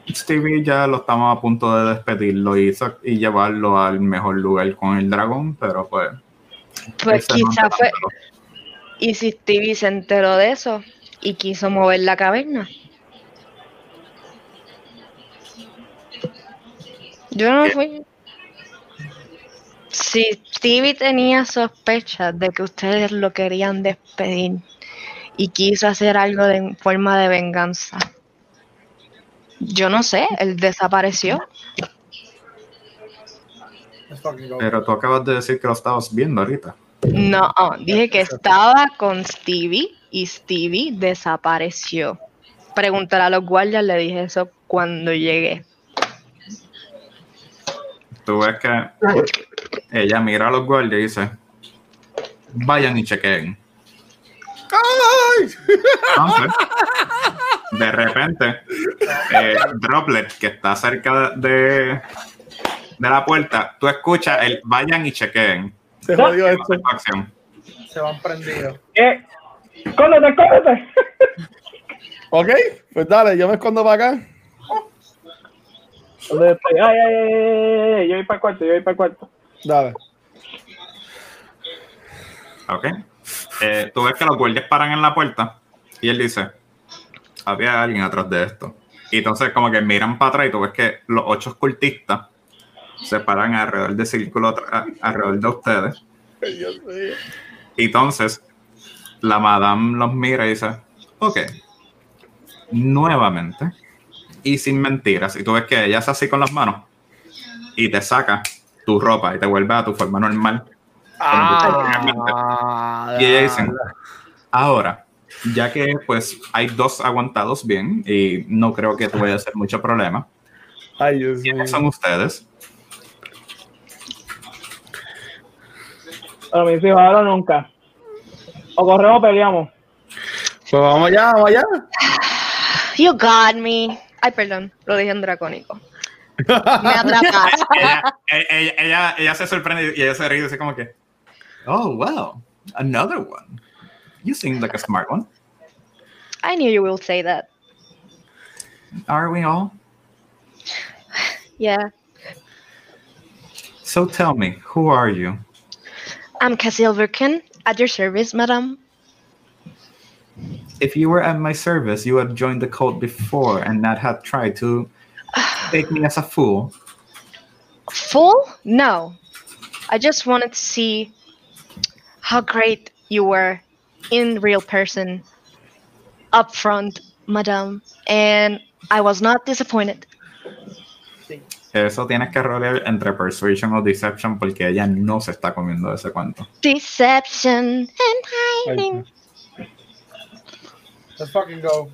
Stevie ya lo estamos a punto de despedirlo y, y llevarlo al mejor lugar con el dragón, pero pues... Pues quizá fue. Y si Stevie se enteró de eso y quiso mover la caverna. Yo no fui. Si Stevie tenía sospechas de que ustedes lo querían despedir y quiso hacer algo de en forma de venganza. Yo no sé, él desapareció. Pero tú acabas de decir que lo estabas viendo ahorita. No, dije que estaba con Stevie y Stevie desapareció. Preguntar a los guardias, le dije eso cuando llegué. Tú ves que ella mira a los guardias y dice, vayan y chequeen. Entonces, de repente, eh, Droplet, que está cerca de, de la puerta, tú escuchas el vayan y chequeen. Se jodió esto. Se van prendidos. ¿Qué? ¡Cóndete, cóndete! Ok, pues dale, yo me escondo para acá. Ay, ay, ay, ay, yo voy para el cuarto, yo voy para el cuarto. Dale. Ok. Eh, tú ves que los guardias paran en la puerta y él dice, había alguien atrás de esto. Y entonces como que miran para atrás y tú ves que los ocho cultistas se paran alrededor del círculo alrededor de ustedes. Y entonces la madame los mira y dice, ok, nuevamente y sin mentiras. Y tú ves que ella hace así con las manos y te saca tu ropa y te vuelve a tu forma normal. Ah, Y ella dice, ahora, ya que pues hay dos aguantados bien y no creo que tuviera a ser mucho problema, Ay, Dios mío. ¿quiénes son ustedes? Pero mis hijos, ahora o nunca. O corremos o peleamos. Pues vamos allá, vamos allá. [SIGHS] You got me. Ay, perdón, lo dije en dracónico. Me [LAUGHS] atrapaste. ella, ella, ella, ella se sorprende y ella se ríe y dice como que, oh, well, another one. You seem like a smart one. I knew you will say that. Are we all? Yeah. So tell me, who are you? I'm Cassilverkin, at your service, madam. If you were at my service, you would have joined the cult before and not have tried to [SIGHS] take me as a fool. Fool? No. I just wanted to see how great you were in real person, up front, madam, and I was not disappointed. Eso tienes que rolear entre persuasion o deception porque ella no se está comiendo ese cuento. Deception and hiding. Let's fucking go.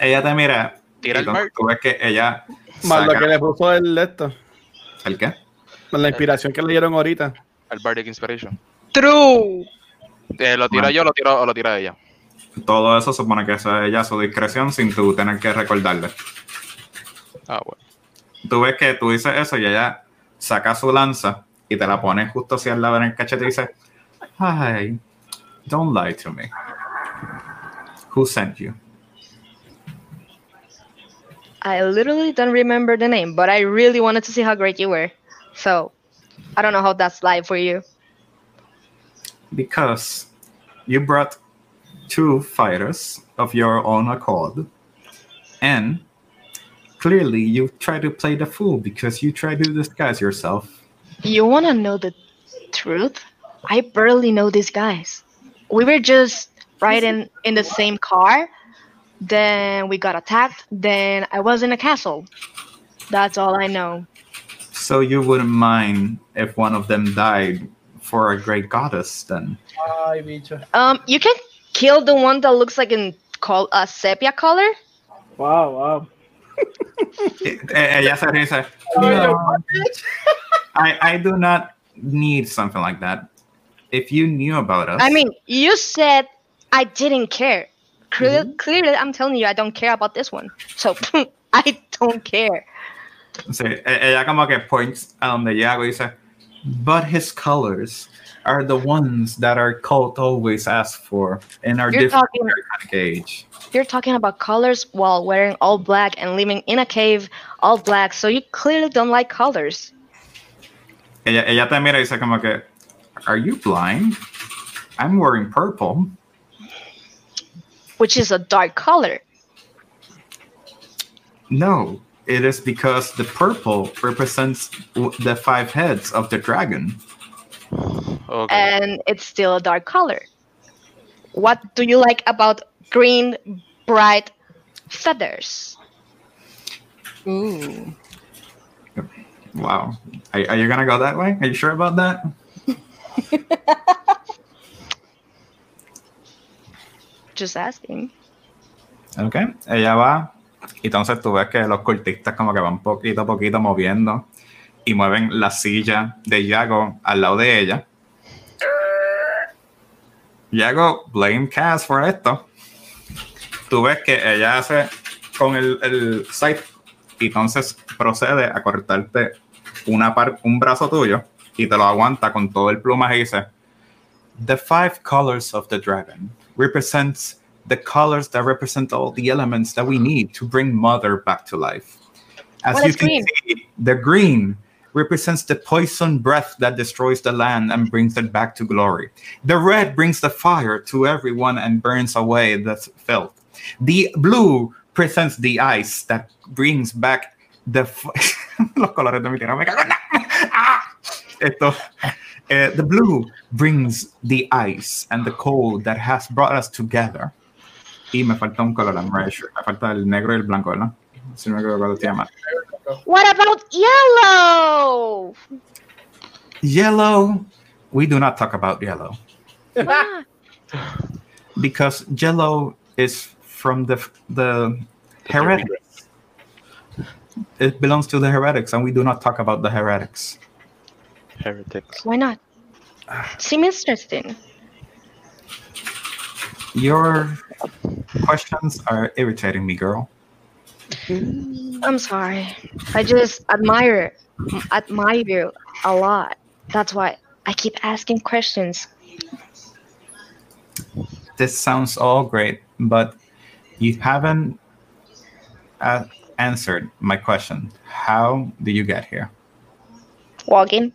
Ella te mira Tira el tú, ves que ella Más lo que le puso el esto. ¿El qué? La inspiración que le dieron ahorita. El Bardic Inspiration. True. Eh, ¿Lo tiro Bueno. yo o lo tiro, o lo tira ella? Todo eso supone que es ella a su discreción sin tú tener que recordarle. Ah, bueno. Tú ves que tú dices eso y ella saca su lanza y te la pone justo hacia el lado en el cachete y dice, Hi, don't lie to me. Who sent you? I literally don't remember the name, but I really wanted to see how great you were. So I don't know how that's live for you. because you brought two fighters of your own accord, and clearly you try to play the fool because you try to disguise yourself. You want to know the truth? I barely know these guys. We were just riding in the same car. Then we got attacked. Then I was in a castle. That's all I know. So you wouldn't mind if one of them died for a great goddess, then? Ay, bicho. Um, you can kill the one that looks like in col- a sepia color. Wow, wow. Eh, eh, Ella se dice, I, I do not need something like that. If you knew about us, I mean, you said I didn't care. Cle- Clearly, I'm telling you, I don't care about this one. So [LAUGHS] I don't care. Sí, eh, eh, ella como que points a donde Yago dice, but his colors are the ones that our cult always asks for in our You're different talking- American age. You're talking about colors while wearing all black and living in a cave all black, so you clearly don't like colors. Ella, ella te mira y dice como que, are you blind? I'm wearing purple. Which is a dark color. No, it is because the purple represents the five heads of the dragon. Okay. And it's still a dark color. What do you like about green, bright feathers? Ooh. Wow. Are, are you gonna go that way? Are you sure about that? [LAUGHS] Just asking. Ok, ella va entonces tú ves que los cultistas como que van poquito a poquito moviendo y mueven la silla de Yago al lado de ella. Yago, blame Cass por esto. Tú ves que ella hace con el, el y entonces procede a cortarte una par- un brazo tuyo y te lo aguanta con todo el plumaje y dice The five colors of the dragon represents the colors that represent all the elements that we need to bring mother back to life. As What you can green? see, the green represents the poison breath that destroys the land and brings it back to glory. The red brings the fire to everyone and burns away the filth. The blue presents the ice that brings back the [LAUGHS] los colores de mi tierra. Me cago en la- [LAUGHS] Ah. Esto, eh, the blue brings the ice and the cold that has brought us together. Y me falta un color, I'm right sure. Me falta el negro y el blanco, ¿verdad? Si no me equivoco, se llama. What about yellow? Yellow. We do not talk about yellow Why? [LAUGHS] because yellow is from the the heretics. It belongs to the heretics, and we do not talk about the heretics. Heretics. Why not? Ah. Seems interesting. Your questions are irritating me, girl. I'm sorry. I just admire admire you a lot. That's why I keep asking questions. This sounds all great, but you haven't uh, answered my question. How do you get here? Walking.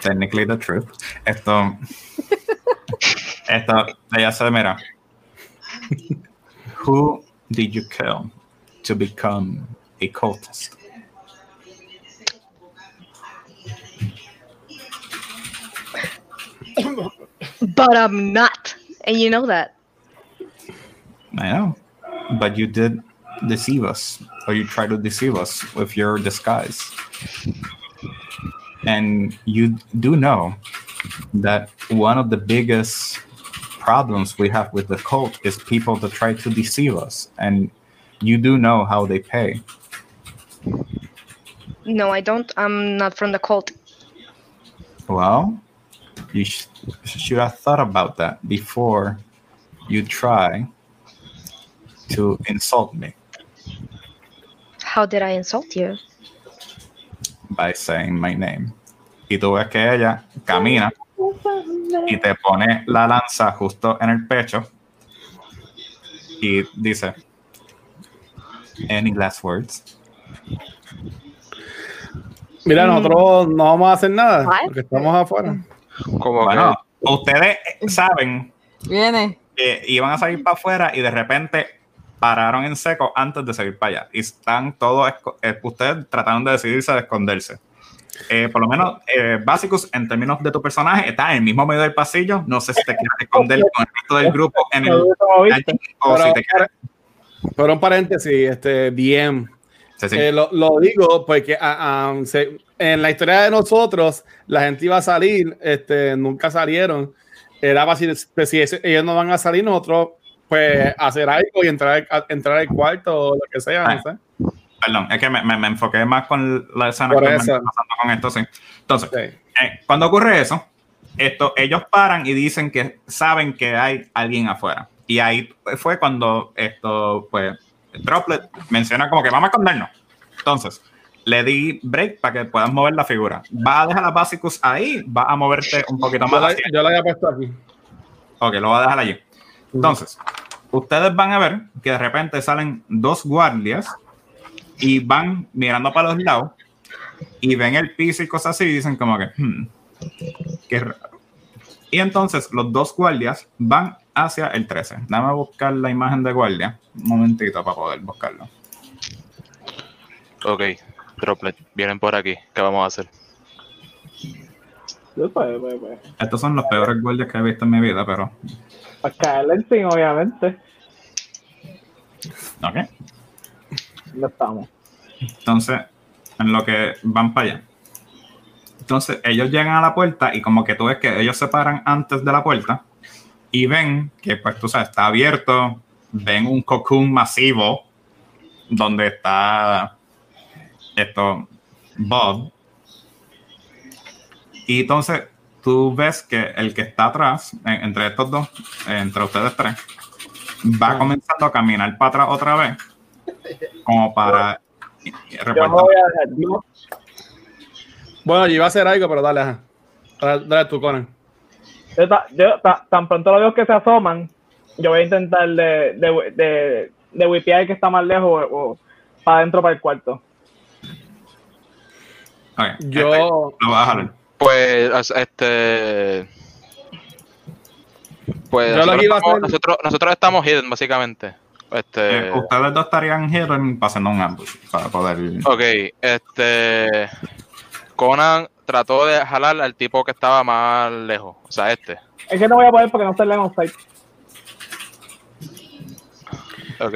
Technically the truth. Esto. Esto. Ella se mira. Who did you kill to become a cultist? But I'm not. And you know that. I know. But you did deceive us, or you tried to deceive us with your disguise. And you do know that one of the biggest problems we have with the cult is people that try to deceive us. And you do know how they pay. No, I don't. I'm not from the cult. Well, you sh- should have thought about that before you try to insult me How did I insult you? by saying my name. Y tú ves que ella camina y te pone la lanza justo en el pecho y dice, Any last words? Mira, nosotros no vamos a hacer nada porque estamos afuera. Como Bueno, ustedes saben Viene. que iban a salir para afuera y de repente pararon en seco antes de salir para allá. Y están todos, eh, ustedes trataron de decidirse de esconderse. Eh, por lo menos, eh, básicos en términos de tu personaje, está en el mismo medio del pasillo. No sé si te quieres esconder con el resto del grupo en el. O si Pero, te quieres. pero un paréntesis, este, bien. Sí, sí. Eh, lo, lo digo porque ah, ah, se- en la historia de nosotros, la gente iba a salir, este, nunca salieron. Era fácil, pues, si ellos no van a salir, nosotros, pues, hacer algo y entrar, entrar al cuarto o lo que sea, no Ah. sé. Perdón, es que me, me- me enfoqué más con la escena Por que me está pasando con esto, sí. Entonces, Sí. eh, cuando ocurre eso, esto, ellos paran y dicen que saben que hay alguien afuera. Y ahí fue cuando esto, pues, Droplet menciona como que vamos a escondernos. Entonces, le di break para que puedas mover la figura. Va a dejar a Basicus ahí, va a moverte un poquito Yo más la, hacia yo la había puesto aquí. Ok, lo voy a dejar allí. Entonces, ustedes van a ver que de repente salen dos guardias y van mirando para los lados y ven el piso y cosas así y dicen como que, hmm, qué raro. Y entonces los dos guardias van hacia el 13. Dame buscar la imagen de guardia. Un momentito para poder buscarlo. Ok, Droplet, vienen por aquí. ¿Qué vamos a hacer? Pues, pues, pues. Estos son los peores guardias que he visto en mi vida, pero... Para caerle encima, obviamente. Ok. No estamos. Entonces, en lo que van para allá. Entonces, ellos llegan a la puerta y como que tú ves que ellos se paran antes de la puerta y ven que, pues, tú sabes, está abierto, ven un cocoon masivo donde está esto, Bob. Y entonces, tú ves que el que está atrás, en- entre estos dos, entre ustedes tres, va comenzando a caminar para atrás otra vez, como para Yo reportar. no voy a dejar. yo- Bueno, yo iba a hacer algo, pero dale, ajá. Dale, dale tú, Conan. yo ta- yo ta- tan pronto lo veo que se asoman, yo voy a intentar de, de, de, de whipear el que está más lejos o, o para adentro para el cuarto. Ok, Yo- este, lo vas a jalar. Pues, este. Pues Yo nosotros, estamos, hacer- nosotros, nosotros estamos hidden, básicamente. Este. Eh, ustedes dos estarían hidden pasando un ambush para poder. Ok, este. Conan trató de jalar al tipo que estaba más lejos. O sea, este. Es que no voy a poder porque no está el on site. Ok.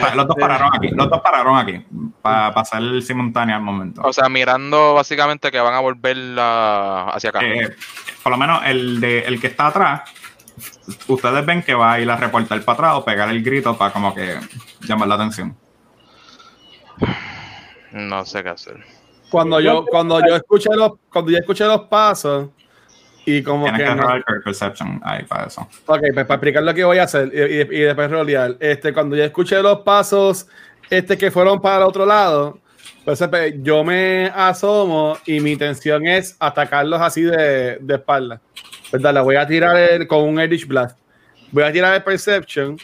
Pa- Los dos pararon aquí. Los dos pararon aquí para pasar simultáneo al momento. O sea, mirando básicamente que van a volver la- hacia acá. Eh, por lo menos el de el que está atrás, ustedes ven que va a ir a reportar para atrás o pegar el grito para como que llamar la atención. No sé qué hacer. Cuando yo, cuando yo escuché los, cuando yo escuché los pasos y como Tienes que que no- perception ahí para eso. Ok, pues para explicar lo que voy a hacer y, y- y después rolear. Este, cuando yo escuché los pasos este, que fueron para el otro lado, pues pues, yo me asomo y mi intención es atacarlos así de, de espalda. Pues dale, voy a tirar el- con un Eldritch Blast. Voy a tirar el Perception.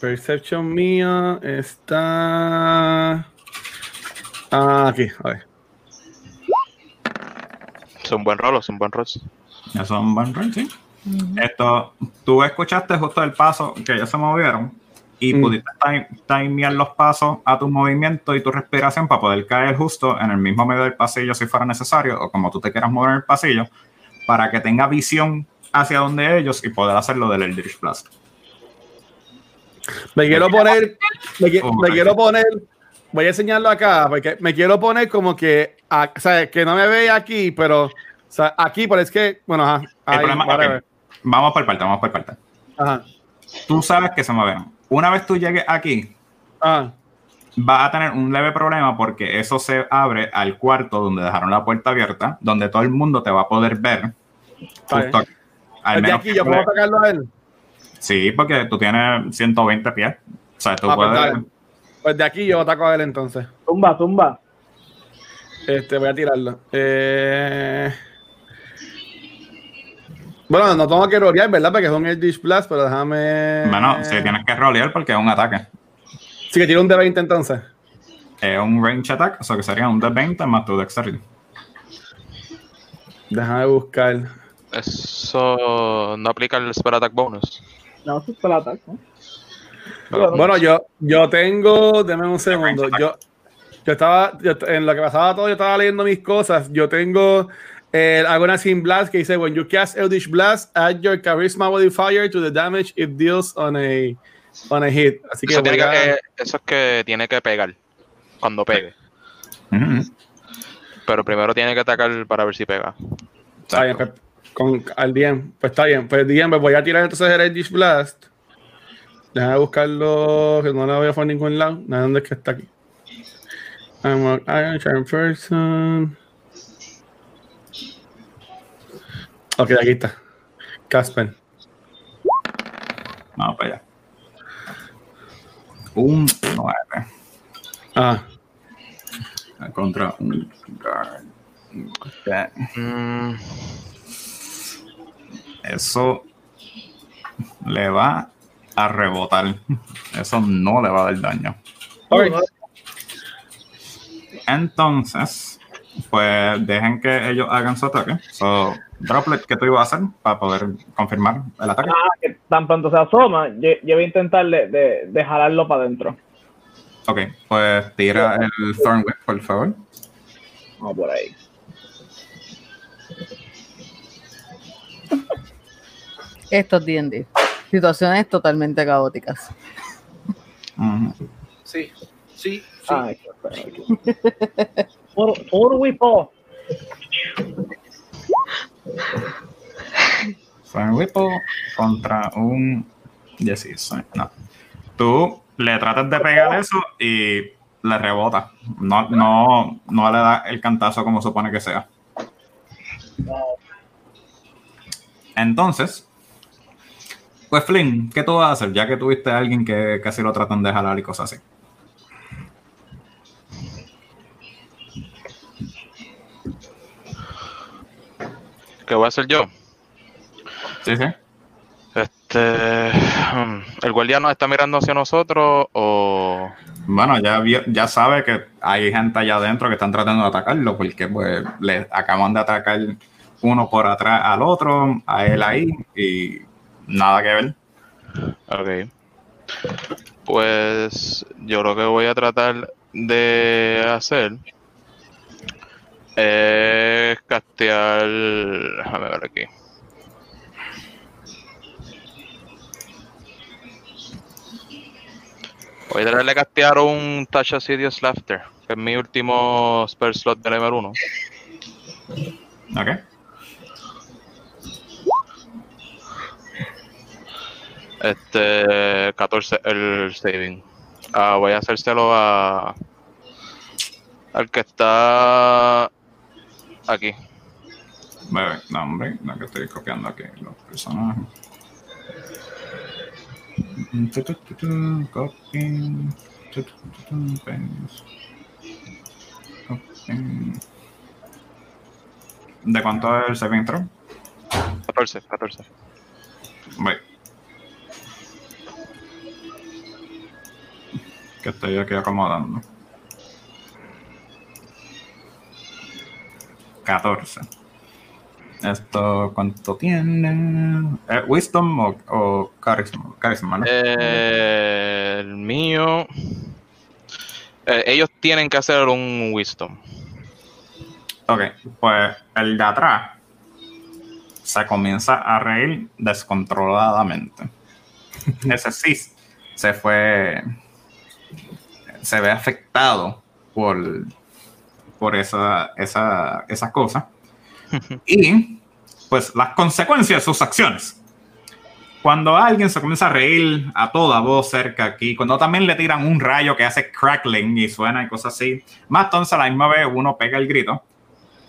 Perception mío está ah, aquí. A ver. Es un buen rol, es un buen rol. Es un buen roll, sí. Esto, tú escuchaste justo el paso que ellos se movieron y Mm. pudiste time- timear los pasos a tu movimiento y tu respiración para poder caer justo en el mismo medio del pasillo si fuera necesario o como tú te quieras mover en el pasillo para que tenga visión hacia donde ellos y poder hacerlo del Eldritch Blast. Me quiero poner, me, qui- Oh, me quiero poner, voy a enseñarlo acá, porque me quiero poner como que, a- o sea, que no me ve aquí, pero, o sea, aquí, pero es que, bueno, ajá, ahí, problema- Vamos por parte, vamos por parte. ajá, Tú sabes que se movieron. Una vez tú llegues aquí, ajá, vas a tener un leve problema porque eso se abre al cuarto donde dejaron la puerta abierta, donde todo el mundo te va a poder ver. Justo aquí. Al menos aquí yo puedo atacarlo a él. Sí, porque tú tienes 120 pies. O sea, tú Ah, pues, puedes. Pues de aquí yo ataco a él entonces. Tumba, tumba. Este, voy a tirarlo. Eh, Bueno, no tengo que rolear, ¿verdad? Porque es un Eldritch Blast, pero déjame. Bueno, si tienes que rolear porque es un ataque. Sí, que tiro un de 20 entonces. Es un range attack, o sea que sería un de 20 más tu dexterity. Déjame buscar. Eso no aplica el spell attack bonus. No, es el ataque, ¿no? Bueno, yo, yo tengo. Deme un segundo. Yo, yo estaba. yo- en lo que pasaba todo, yo estaba leyendo mis cosas. Yo tengo. El Agona Sin Blast que dice: When you cast Eldritch Blast, add your charisma modifier to the damage it deals on a, on a hit. Así que. Eso, tiene que, eh, eso es que tiene que pegar cuando pegue. Ujú. Pero primero tiene que atacar para ver si pega. Está bien, pues, con, al DM. Pues está bien. Pues DM, pues voy a tirar entonces el Eldritch Blast. Déjame buscarlo, que no lo voy a poner en ningún lado. Nada, ¿dónde es que está aquí? I'm a Iron Charm Person. Ok, aquí está. Caspen. Vamos para allá. Un 9 Ah, contra un guard. Ok. Mm, Eso le va a rebotar. Eso no le va a dar daño. ok. Entonces, pues dejen que ellos hagan su ataque. So, Droplet, ¿qué tú ibas a hacer para poder confirmar el ataque? Ah, que tan pronto se asoma, yo, yo voy a intentar de, de, de jalarlo para adentro. Ok, pues tira el Thorn Whip, por favor. Vamos por ahí. Estos D&D. Situaciones totalmente caóticas. Sí, sí, sí. Ay, [LAUGHS] qué feo. Por, por Wipo. Thorn Whip contra un 16. No. Tú le tratas de pegar eso y le rebota. No, no, no le da el cantazo como supone que sea. Entonces, pues Flynn, ¿qué tú vas a hacer? Ya que tuviste a alguien que casi lo tratan de jalar y cosas así. ¿Qué voy a hacer yo? Sí, sí. Este. hmm, ¿El guardián nos está mirando hacia nosotros o.? Bueno, ya, ya sabe que hay gente allá adentro que están tratando de atacarlo porque pues le acaban de atacar uno por atrás al otro, a él ahí y nada que ver. Ok. Pues yo lo que voy a tratar de hacer es castear. Déjame ver aquí. Voy a tratar de castear un Touch of Sidious Laughter, que es mi último spell slot del M1. ¿Ok? Este, 14 el saving. Ah, voy a hacérselo a. Al que está. Aquí. Bebe, no, hombre, no que estoy copiando aquí los personajes. Copy. Copy. ¿De cuánto es el saving throw? 14, 14. Voy. Que estoy aquí acomodando. 14. ¿Esto cuánto tiene? Eh, ¿Wisdom o, o carisma? Carisma, ¿no? Eh, el mío. eh, ellos tienen que hacer un wisdom. Ok, pues el de atrás se comienza a reír descontroladamente. [LAUGHS] Ese sí se fue. Se ve afectado por, por esa, esa, esa cosa. Y pues las consecuencias de sus acciones. Cuando alguien se comienza a reír a toda voz cerca aquí, cuando también le tiran un rayo que hace crackling y suena y cosas así, más entonces a la misma vez uno pega el grito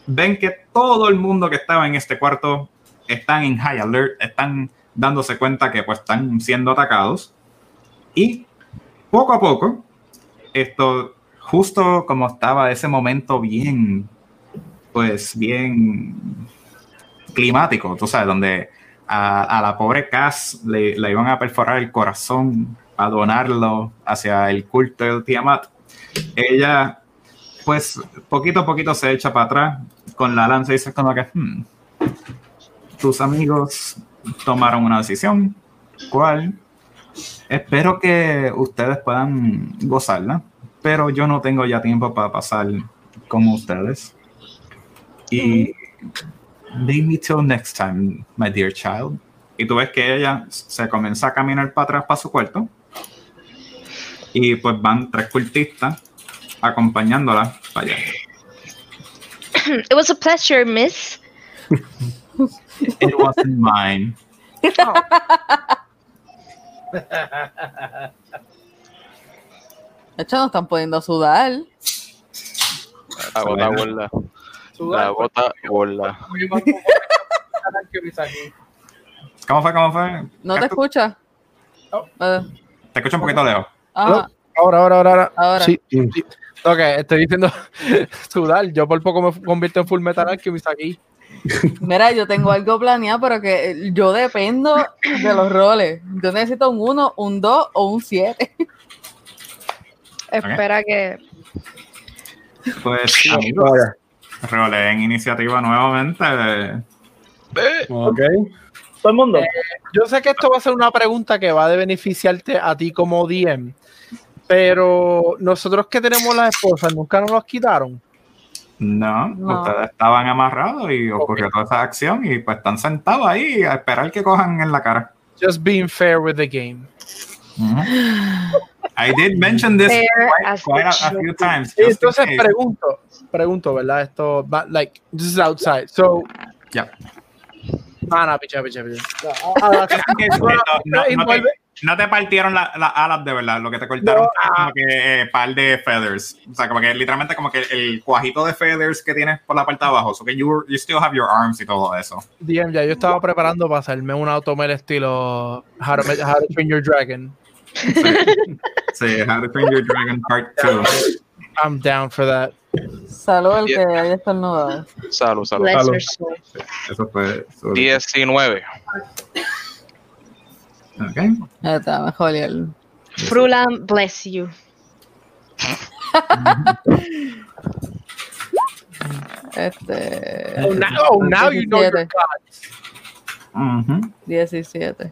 ven que todo el mundo que estaba en este cuarto están en high alert, están dándose cuenta que pues están siendo atacados y poco a poco esto justo como estaba ese momento bien pues bien climático, tú sabes, donde a, la pobre Cass le, iban a perforar el corazón a donarlo hacia el culto de Tiamat, ella, pues, poquito a poquito se echa para atrás con la lanza y dice como que, "Hmm, tus amigos tomaron una decisión, ¿cuál? Espero que ustedes puedan gozarla, pero yo no tengo ya tiempo para pasar con ustedes. Y leave me till next time, my dear child. Y tú ves que ella se comienza a caminar para atrás para su cuarto. Y pues van tres cultistas acompañándola para allá. It was a pleasure, miss. It wasn't mine. [LAUGHS] [LAUGHS] De hecho, nos están poniendo a sudar. La gota gorda. La gota gorda. ¿Cómo fue? ¿Cómo fue? ¿No te escuchas? Eh, Te escucho un poquito lejos. Ahora, ahora, ahora, ahora. ahora. Sí, sí. Ok, estoy diciendo [LAUGHS] sudar. Yo por poco me convierto en Full Metal Alchemist aquí. Mira, yo tengo algo planeado, pero que eh, yo dependo de los roles. Yo necesito un 1, un 2 o un 7. [LAUGHS] Espera que. Pues, amigos, roleen iniciativa nuevamente. Ok. Todo el mundo. Yo sé que esto va a ser una pregunta que va a beneficiarte a ti como DM, pero nosotros que tenemos las esposas nunca nos los quitaron. No, No. ustedes estaban amarrados y ocurrió toda esa acción y pues están sentados ahí a esperar que cojan en la cara. Just being fair with the game. Ujú. I did mention this quite, quite a, a few times. in Entonces case. pregunto, pregunto, ¿verdad? Esto, va- like, this is outside. So, Ya. ah, no, picha, picha, picha. In no, te, envuelve- no te partieron la- las alas de verdad, lo que te cortaron No, fue ah. como que eh, par de feathers. O sea, como que literalmente como que el cuajito de feathers que tienes por la parte de abajo. So que you, you still have your arms y todo eso. DM, ya yo estaba preparando para hacerme un automel estilo How to, How to Train Your Dragon. Sí, How to Train Your Dragon Part 2. I'm down for that. Salud el Yeah. que haya estornudado. Salud, salud. Salud. her. Eso fue. eso- 19. Ok. Ya está, mejor el. Frulan, bless you. [LAUGHS] Este. Oh, now, oh, now you know your 17. God. Ujú. 17.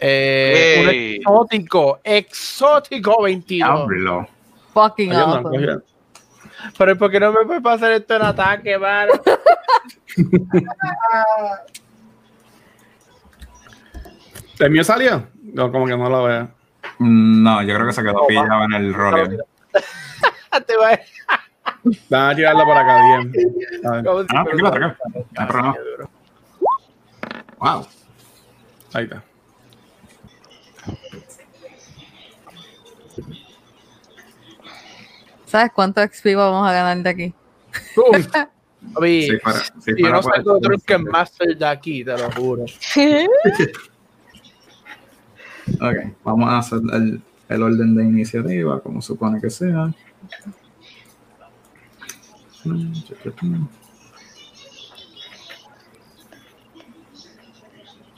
Eh, un exótico, exótico 22. Diablo. Fucking Oye, no, awesome. Pero ¿por qué no me puede pasar esto en ataque, mano? [LAUGHS] ¿El mío salió? No, como que no lo veo. No, yo creo que se quedó pillado en el rollo. [LAUGHS] Te va a- Van a tirarlo por acá, bien. Ah, fuera tranquilo, tranquilo. No problema. Wow. ahí está. ¿Sabes cuánto XP vamos a ganar de aquí? [LAUGHS] Papi, fuera, si si yo no salgo el- Drunken Master de aquí, te lo juro. [LAUGHS] Ok, vamos a hacer el, el orden de iniciativa, como supone que sea.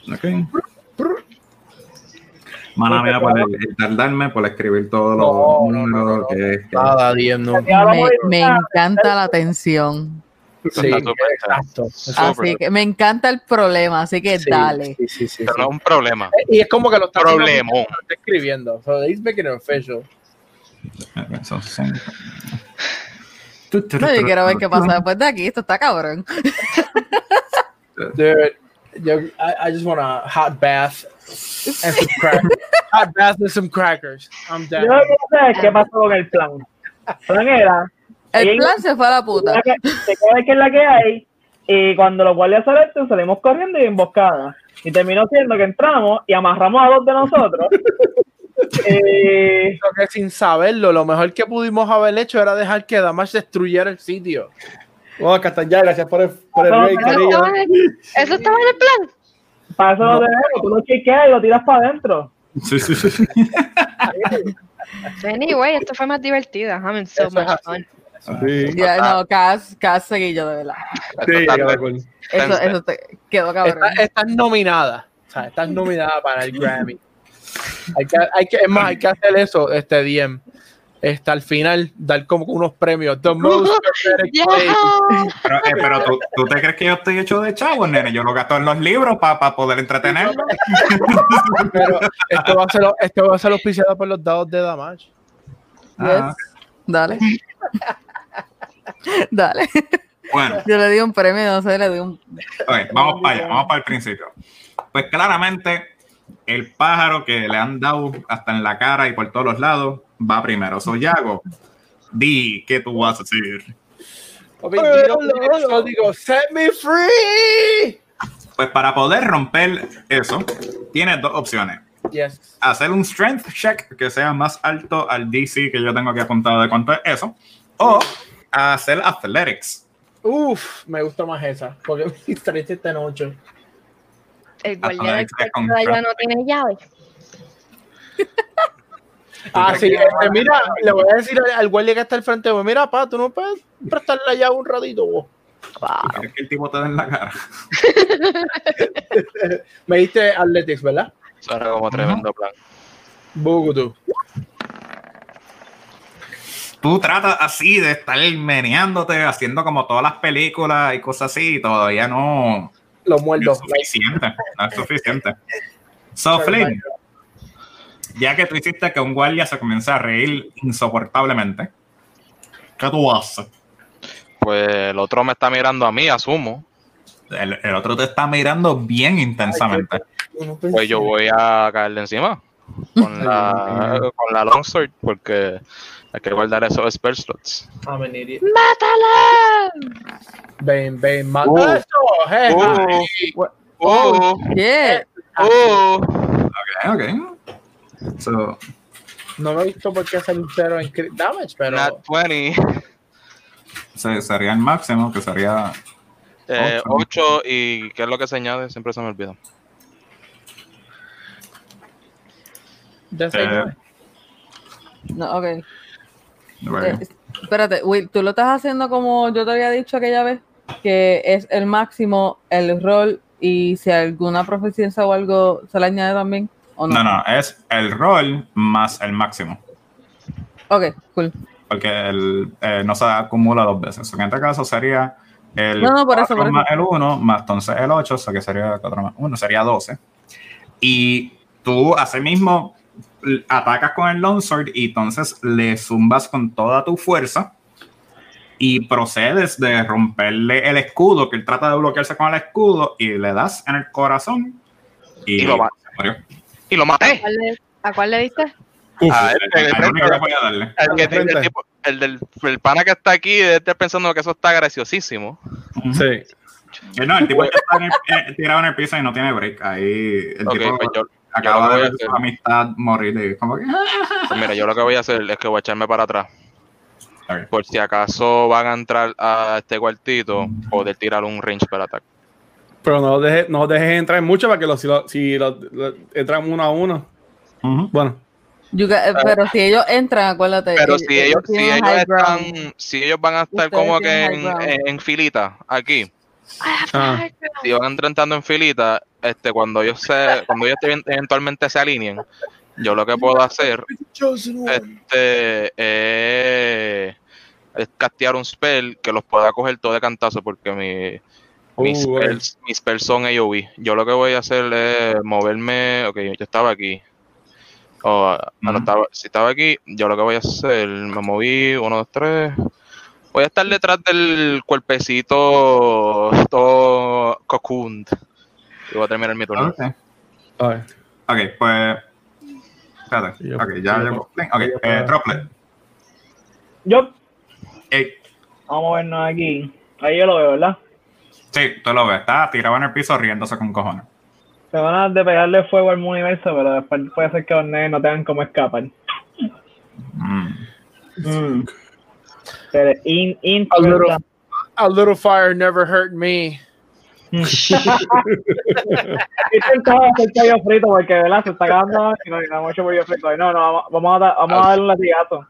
Ok. Mala mía por tardarme, por escribir todos los No, no, no, números no. que- que- Nada. Me, me encanta la tensión. Sí, exacto. Así que me encanta el problema, así que Sí, dale. Sí, sí, sí, Pero sí. no es un problema. Y es como que lo está haciendo- Problemón. lo está escribiendo. So he's making it official. No, yo quiero ver qué pasa [LAUGHS] después de aquí. Esto está cabrón. Dude, yo, I, I just want a hot bath [LAUGHS] and some crackers. hot bath some crackers. I'm Yo down. lo que no sé qué pasó con el plan. El plan era El plan se fue a la puta. se queda que es la que hay y cuando los guardias salen salimos corriendo y emboscada. Y terminó siendo que entramos y amarramos a dos de nosotros. [LAUGHS] Eh, Creo que sin saberlo, lo mejor que pudimos haber hecho era dejar que Damash destruyera el sitio. Oh, Castellar, gracias por el, por el No, break, ¿Eso cariño. estaba, en el, ¿Eso estaba en el plan? Para eso lo tenemos, tú lo chequeas y lo tiras para adentro. Sí, sí, sí. [LAUGHS] Anyway, esto fue más divertido. I'm having so Eso es much fun. Sí, Ya, no, Cas, Cas seguillo, de verdad. sí, está-. Eso, Tense. eso te quedó cabrón. Está- estás nominada. O sea, estás nominada para el Grammy. Hay que, hay que, es más, hay que hacer eso, este DM. Este, al final, dar como unos premios. The [LAUGHS] most Yeah. Pero, eh, pero ¿tú, ¿tú te crees que yo estoy hecho de chavo, nene? Yo lo gasto en los libros para poder entretenerlo. [LAUGHS] Pero esto va a ser, esto va a ser auspiciado por los dados de Damage. Ah, Yes. Dale. [LAUGHS] Dale. Bueno, Yo le di un premio, no sé, le di un. vamos para allá, vamos para el principio. Pues claramente, el pájaro que le han dado hasta en la cara y por todos los lados va primero. Soy Yago. Di qué tú vas a hacer. Yo digo, set me free. Pues para poder romper eso, tienes dos opciones. Yes. Hacer un strength check que sea más alto al DC que yo tengo aquí apuntado de cuánto es eso. O hacer athletics. Uf, me gusta más esa. Porque mi strength está en 8. El guardia de no tiene llave. Ah, sí, que- este, mira, le voy a decir al, al guardia que está al frente, mira, pa, tú no puedes prestar la llave un ratito. vos? ¿Quieres que el tipo te dé en la cara? [LAUGHS] Me diste Athletics, ¿verdad? Eso era como tremendo plan. Bugutu. Tú tratas así de estar meneándote, haciendo como todas las películas y cosas así, y todavía no, Lo no muerdo. es suficiente. No es suficiente. So, Flynn, ya que tú hiciste que un guardia se comience a reír insoportablemente, ¿qué tú haces? Pues el otro me está mirando a mí, asumo. El, el otro te está mirando bien intensamente. Pues yo voy a caerle encima con la, con la longsword porque hay que guardar esos spell slots. I'm an idiot. ¡Mátala! Ven, ven, mata Uh. eso. eh. Uh. Oh, Yeah. oh. Ok, ok. So, No me he visto por qué hacer un cero en crit damage, pero Nat 20, se- sería el máximo, que sería eh, Ocho. 8 y ¿qué es lo que se añade? Siempre se me olvida. Eh. No, ok. Eh, espérate, Will, tú lo estás haciendo como yo te había dicho aquella vez, que es el máximo, el rol, y si alguna proficiencia o algo se le añade también, ¿o no? no, no, es el rol más el máximo. Ok, cool. porque el, eh, no se acumula dos veces. En este caso sería el No, no, por eso, 4 por eso. más el 1, más entonces el 8, o sea que sería 4 más 1, sería 12. Y tú, asimismo, atacas con el Longsword y entonces le zumbas con toda tu fuerza y procedes de romperle el escudo, que él trata de bloquearse con el escudo y le das en el corazón y, Y lo se murió. Y lo maté. ¿Cuál le- ¿A cuál le diste? El, del el pana que está aquí debe estar pensando que eso está graciosísimo. Sí. Eh, No, el tipo está en el- eh, tirado en el piso y no tiene break. Ahí el Ok, tipo pues yo, acaba yo lo de ver su amistad morir y como que... pues mira, yo lo que voy a hacer es que voy a echarme para atrás. Por si acaso van a entrar a este cuartito, poder tirar un range para ataque. Pero no dejes no dejes entrar mucho para que los, si, lo- si lo- lo- entran uno a uno. Ujú. Bueno, You got- eh, pero si ellos entran, acuérdate. Pero eh, si ellos, si ellos están, ground. si ellos van a estar Ustedes como que en, en- en filita, aquí, Ah. si van entrando en filita, este, cuando ellos se, cuando ellos event- eventualmente se alineen, yo lo que puedo hacer este eh, es castear un spell que los pueda coger todo de cantazo porque mi, mis, Uh, spells, mis spells son AoE. Yo lo que voy a hacer es moverme. Ok, yo estaba aquí. Oh, ah, no, estaba, si estaba aquí, yo lo que voy a hacer, me moví, uno, dos, tres. Voy a estar detrás del cuerpecito todo cocooned. Y voy a terminar mi turno. Ok. a ver. Ok, pues... Espérate. Yo- Ok, ya yo- llegó. Ok, eh, Droplet. Yo, vamos a vernos aquí. Ahí yo lo veo, ¿verdad? Sí, tú lo ves. Está tirado en el piso riéndose con cojones. Se van a de pegarle fuego al universo, pero después puede ser que los nenes no tengan cómo escapar. Mm. Mm. Pero in, in A little, a little fire never hurt me. Estoy intentando hacer pollo frito porque, ¿verdad? Se está acabando y no, y no hemos hecho pollo frito. No, no, vamos, vamos a, dar- vamos a darle un latigazo.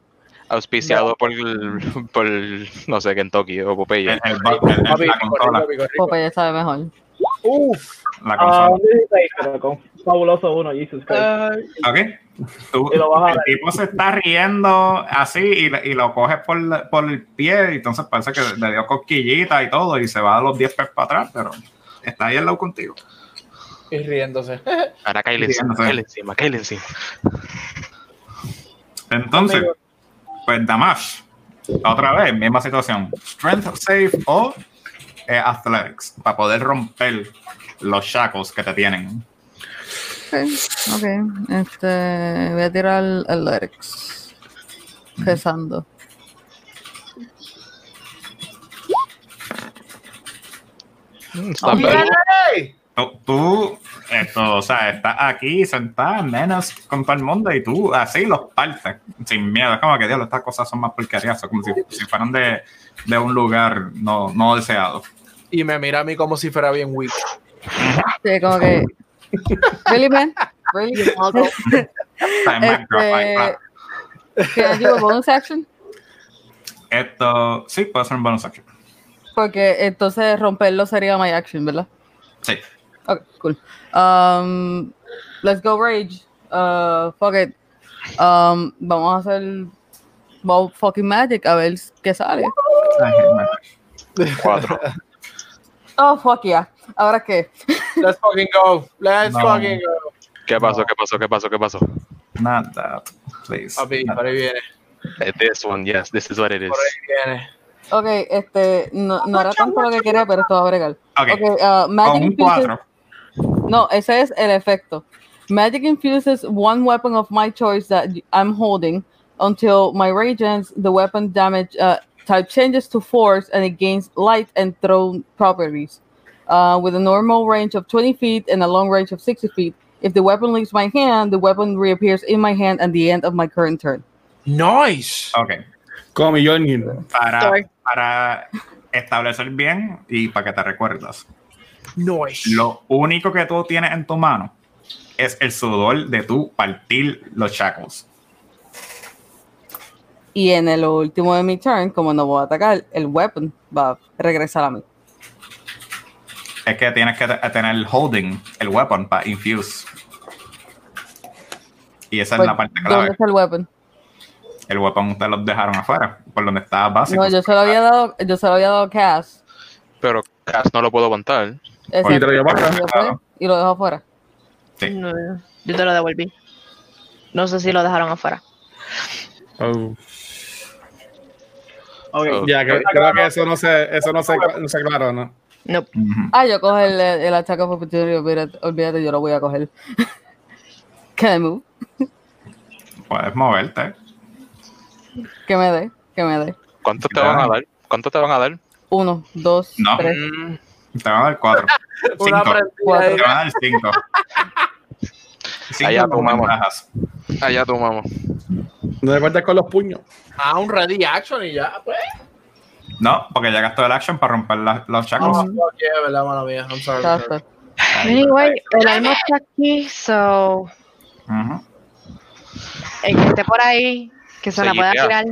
Auspiciado por, [LAUGHS] por, no sé, Kentucky o Popeye. El, el, el- el- Papi, la rico, consola. rico, rico, rico. Popeye sabe mejor. Uf. La Ah, consola. un 16, pero con fabuloso uno, Jesus Christ. Tú- el ver. tipo se está riendo así y, y lo coges por, la- por el pie y entonces parece que le dio cosquillita y todo y se va a los 10 pies para atrás, pero está ahí al lado contigo. y riéndose. Ahora Sí, encima, caíle encima, encima. Entonces, Amigo. Pues Damash, otra vez, misma situación. Strength save o eh, Athletics para poder romper los shackles que te tienen. Ok, ok. Este, voy a tirar el Athletics. Está bien. ¡Ey! Tú, esto, o sea, estás aquí sentada menos con todo el mundo y tú así los partes sin miedo. Es como que, Dios, estas cosas son más porquerías, como si, si fueran de, de un lugar no, no deseado. Y me mira a mí como si fuera bien weak. Sí, como que. Really, man? Really? Este, can I do a bonus action? Esto, sí, puede ser un bonus action. Porque entonces romperlo sería my action, ¿verdad? Sí. Ok, cool. Um, let's go rage. Uh, fuck it. Um, vamos a hacer Ball fucking magic a ver qué sale. Cuatro. Oh, fuck yeah. ¿Ahora qué? Let's fucking go. Let's No. fucking go. ¿Qué pasó? ¿Qué pasó? ¿Qué pasó? ¿Qué pasó? Not that, please. Papi, Not por ahí viene. Eh, This one, yes, this is what it is. Por ahí viene. Ok, este, no, no era tanto lo que quería, pero esto va a bregar. Ok, Ok, uh, con Magic un infuses. 4. No, ese es el efecto. Magic infuses one weapon of my choice that I'm holding until my rage ends. The weapon damage uh, type changes to force and it gains light and thrown properties. Uh, with a normal range of 20 feet and a long range of 60 feet. If the weapon leaves my hand, the weapon reappears in my hand at the end of my current turn. Nice. Ok, Como Mjolnir. para, Sorry. para establecer bien y para que te recuerdas. Lo único que tú tienes en tu mano es el sudor de tu partir los shackles. Y en el último de mi turn, como no voy a atacar, el weapon va a regresar a mí. Es que tienes que te- tener el holding, el weapon para infuse. Y esa es Pues, la parte ¿Dónde clave. está el weapon? El weapon ustedes los dejaron afuera, por donde estaba básico. No, yo se lo había dado, yo se lo había dado a Cass. Pero Cass no lo puedo aguantar. Exacto. Y te lo llevó acá. Y lo fue, Y lo dejó afuera. Sí. No, yo te lo devolví. No sé si lo dejaron afuera. Oh. Oh. Ya, creo que eso no se, eso no se, no se aclaró, ¿no? No. Ah, yo cojo el, el of opportunity, olvídate, olvídate, yo lo voy a coger. [LAUGHS] Can I move? Puedes moverte. Que me dé, que me dé. ¿Cuánto te van a dar? ¿Cuánto te van a dar? Uno, dos, No. tres. Mm, Te van a dar cuatro. [LAUGHS] Una Cinco. prendida. Te van a dar cinco. Cinco Allá tomamos. allá tú, mamá. No te cuentes con los puños. Ah, un ready action y ya, pues. No, porque ya gastó el action para romper la- los shackles. Oh, yeah, verdad, mala mía. I'm sorry. Anyway, el alma está aquí, so Ujú. el que esté por ahí, que se Se la pueda tirar.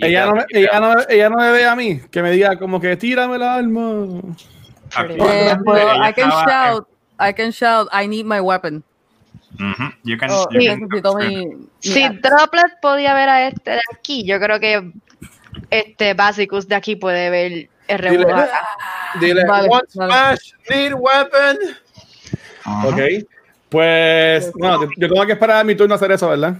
Ella no, me, ella, no, ella no me ve a mí, que me diga como que tírame el arma. Aquí. Eh, puedo- Ella I can shout, I can shout, I need my weapon. Ujú. You can- Oh, you Sí. can- necesito mi, mi Si. Droplet podía ver a este de aquí, yo creo que este Basicus de aquí puede ver el Dile, dile Vale, one vale. smash, need weapon. Ujú. Ok. Pues, no, yo tengo que esperar a mi turno a hacer eso, ¿verdad?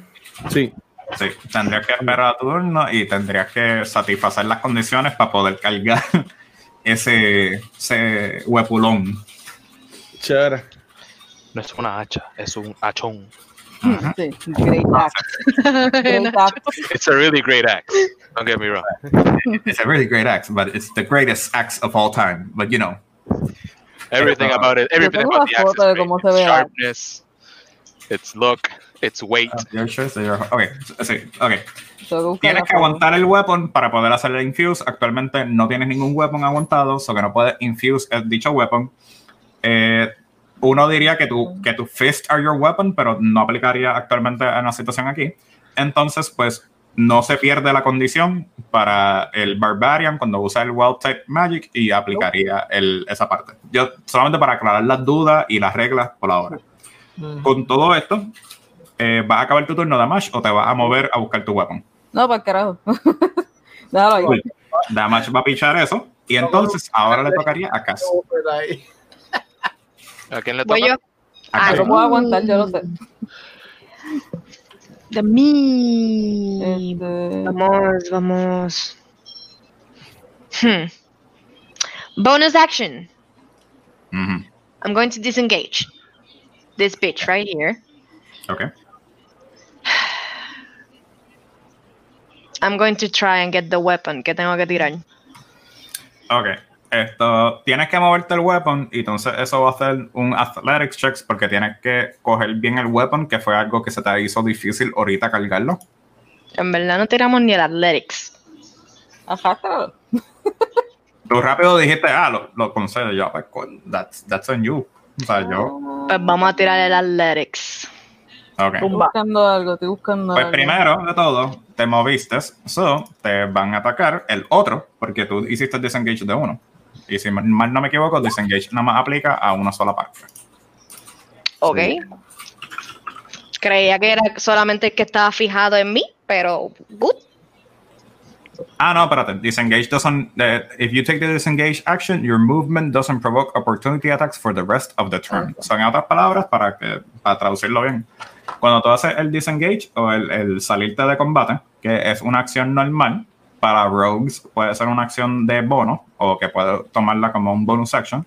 Sí. Sí, tendrías que esperar a turno y tendrías que satisfacer las condiciones para poder cargar ese, ese huepulón. Chévere. No es una hacha, es un hachón. Sí, great ah, axe. Great axe. It's a really great axe. Don't get me wrong. It's a really great axe, but it's the greatest axe of all time. But you know, Everything Yo about it, everything tengo about the axe foto de is cómo great. se Its sharpness, its look, its weight. your- okay, sí, Tienes que aguantar el weapon para poder hacer el infuse. Actualmente no tienes ningún weapon aguantado, so que no puedes infuse el dicho weapon. Eh, uno diría que tu, que tu fist are your weapon, pero no aplicaría actualmente en la situación aquí. Entonces, pues, no se pierde la condición para el Barbarian cuando usa el Wild Type Magic y aplicaría el, esa parte. Yo solamente para aclarar las dudas y las reglas por ahora. Con todo esto, eh, ¿vas a acabar tu turno Damage o te vas a mover a buscar tu weapon? No, para carajo. [LAUGHS] Cool. Damage va a pichar eso y entonces ahora le tocaría a Cass. ¿A quién le Voy toca? yo. A Ah. Yo puedo aguantar, yo lo sé. De mí. Este, Vamos, vamos. Hmm. Bonus action. I'm going to disengage this bitch right here. Ok. I'm going to try and get the weapon que tengo que tirar. Ok. Esto, tienes que moverte el weapon y entonces eso va a hacer un athletics checks porque tienes que coger bien el weapon, que fue algo que se te hizo difícil ahorita cargarlo. En verdad no tiramos ni el athletics. Ajá. Tú rápido dijiste, ah, lo, lo concedo yo. Pues, that's, that's on you. O sea, yo. Pues vamos a tirar el athletics. Ok. Estoy buscando algo, estoy buscando Pues algo. primero de todo, te moviste, so te van a atacar el otro, porque tú hiciste el disengage de uno. Y si mal no me equivoco, disengage nada más aplica a una sola parte. Ok. Creía que era solamente el que estaba fijado en mí, pero good. Ah, no, espérate. Disengage doesn't. eh, if you take the disengage action, your movement doesn't provoke opportunity attacks for the rest of the turn. Son en otras palabras, para, que, para traducirlo bien. Cuando tú haces el disengage o el, el salirte de combate, que es una acción normal, para rogues puede ser una acción de bono o que puede tomarla como un bonus action.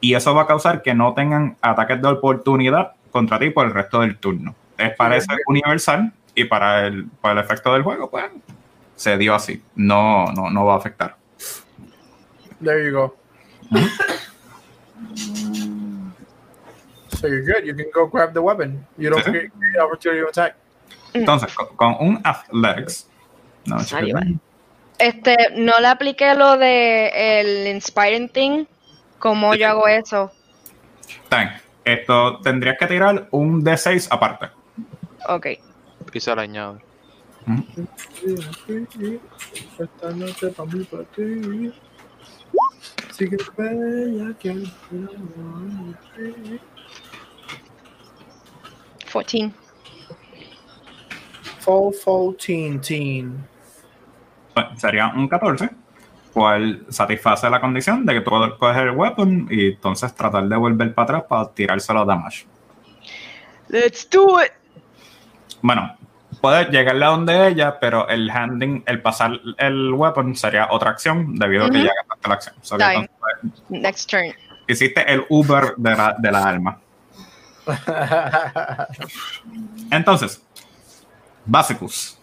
Y eso va a causar que no tengan ataques de oportunidad contra ti por el resto del turno. Es parece universal y para el, para el efecto del juego, pues se dio así. No, no, no va a afectar. There you go. so you're good. You can go grab the weapon. You don't get opportunity to attack. Entonces, con, con un Athletics. No. Este, no le apliqué lo de el inspiring thing. ¿Cómo yo hago eso? bien. Esto tendrías que tirar un D6 aparte. Ok. Esta noche mí, ti. Bella que el 14. Fall, fall, teen, teen. Pues, sería un 14, cual satisface la condición de que tú coges el weapon y entonces tratar de volver para atrás para tirárselo a damage. Let's do it. Bueno, puedes llegarle a donde ella, pero el handing, el pasar el weapon sería otra acción debido a que ya gastaste la acción. So entonces, Next turn. hiciste el Uber de la, de la alma. [LAUGHS] Entonces, Basicus.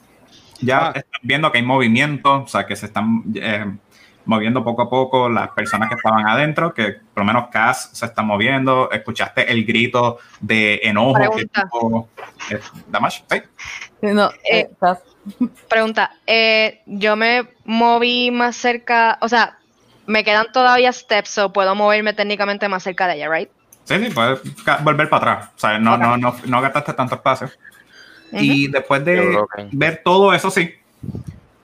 Ya Ah. están viendo que hay movimiento, o sea, que se están eh, moviendo poco a poco las personas que estaban adentro, que por lo menos Cass se está moviendo. Escuchaste el grito de enojo que Pregunta. tuvo eh, Damash. Sí. Sí, No, Eh, eh, Pregunta, eh, yo me moví más cerca, o sea, me quedan todavía steps o puedo moverme técnicamente más cerca de ella, right? Sí, sí, puedes volver para atrás. O sea, no, no, no, no gastaste tanto espacio. Y después de ver todo eso, sí,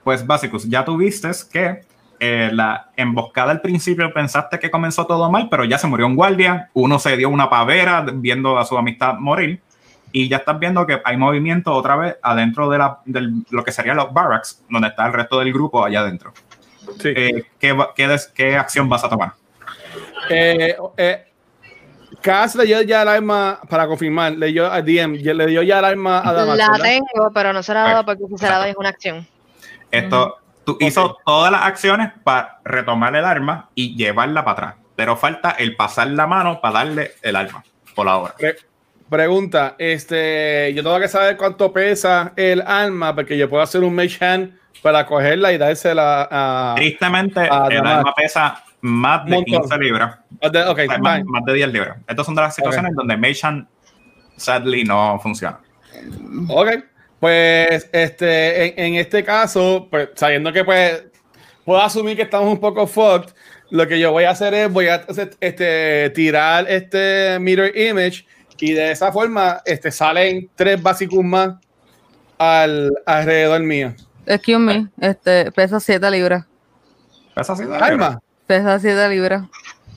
pues Basicus, ya tuviste que eh, la emboscada al principio pensaste que comenzó todo mal, pero ya se murió un guardia, uno se dio una pavera viendo a su amistad morir, y ya estás viendo que hay movimiento otra vez adentro de la, del- lo que serían los barracks, donde está el resto del grupo allá adentro. Sí. Eh, ¿qué, qué des- ¿Qué acción vas a tomar? Eh, eh, Cass le dio ya el arma, para confirmar, le dio a DM, le dio ya el arma a Damas. La ¿verdad? tengo, pero no se la he dado porque si se la doy es una acción. Esto, tú hizo todas las acciones para retomar el arma y llevarla para atrás. Pero falta el pasar la mano para darle el arma, por ahora. Pre- pregunta, este, yo tengo que saber cuánto pesa el arma, porque yo puedo hacer un mage hand para cogerla y dársela a... Tristemente, el arma pesa más de Montón. 15 libras. de- Ok, O sea, más, de 10 libras. Estas son de las situaciones donde Mage sadly no funciona. Ok, pues este, en, en este caso, pues sabiendo que pues puedo asumir que estamos un poco fucked, lo que yo voy a hacer es voy a este, tirar este mirror image y de esa forma este, salen tres básicos más al, alrededor mío. Excuse me, este, pesa 7 libras. Pesa así de Alma. Pesa 7 libras.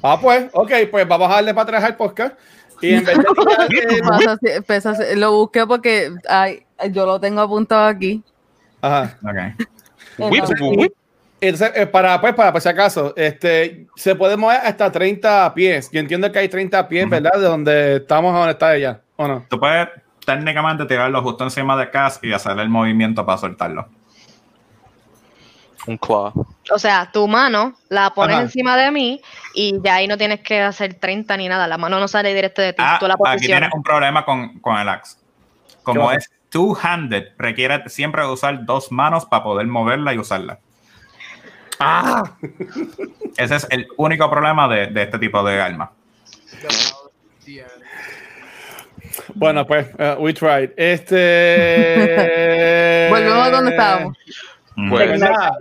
Ah, pues, ok, pues vamos a darle para atrás al podcast. Y en vez de [LAUGHS] eh, Pesa si- lo busqué porque ay, yo lo tengo apuntado aquí. Ajá. Ok. Entonces, eh, para, pues, para, por si acaso, este, se puede mover hasta 30 pies. Yo entiendo que hay 30 pies. ¿verdad? De donde estamos a donde está ella, ¿o no? Tú puedes técnicamente tirarlo justo encima de Cass y hacer el movimiento para soltarlo. Un claw. O sea, tu mano la pones Ajá. encima de mí y ya ahí no tienes que hacer 30 ni nada. La mano no sale directo de ti. Ah, tú la aquí tienes un problema con, con el axe. Como es two-handed, requiere siempre usar dos manos para poder moverla y usarla. ¡Ah! Ese es el único problema de, de este tipo de arma. Bueno, pues, uh, we tried. Este. [LAUGHS] Volvemos a donde estábamos. Pues, Pues nada,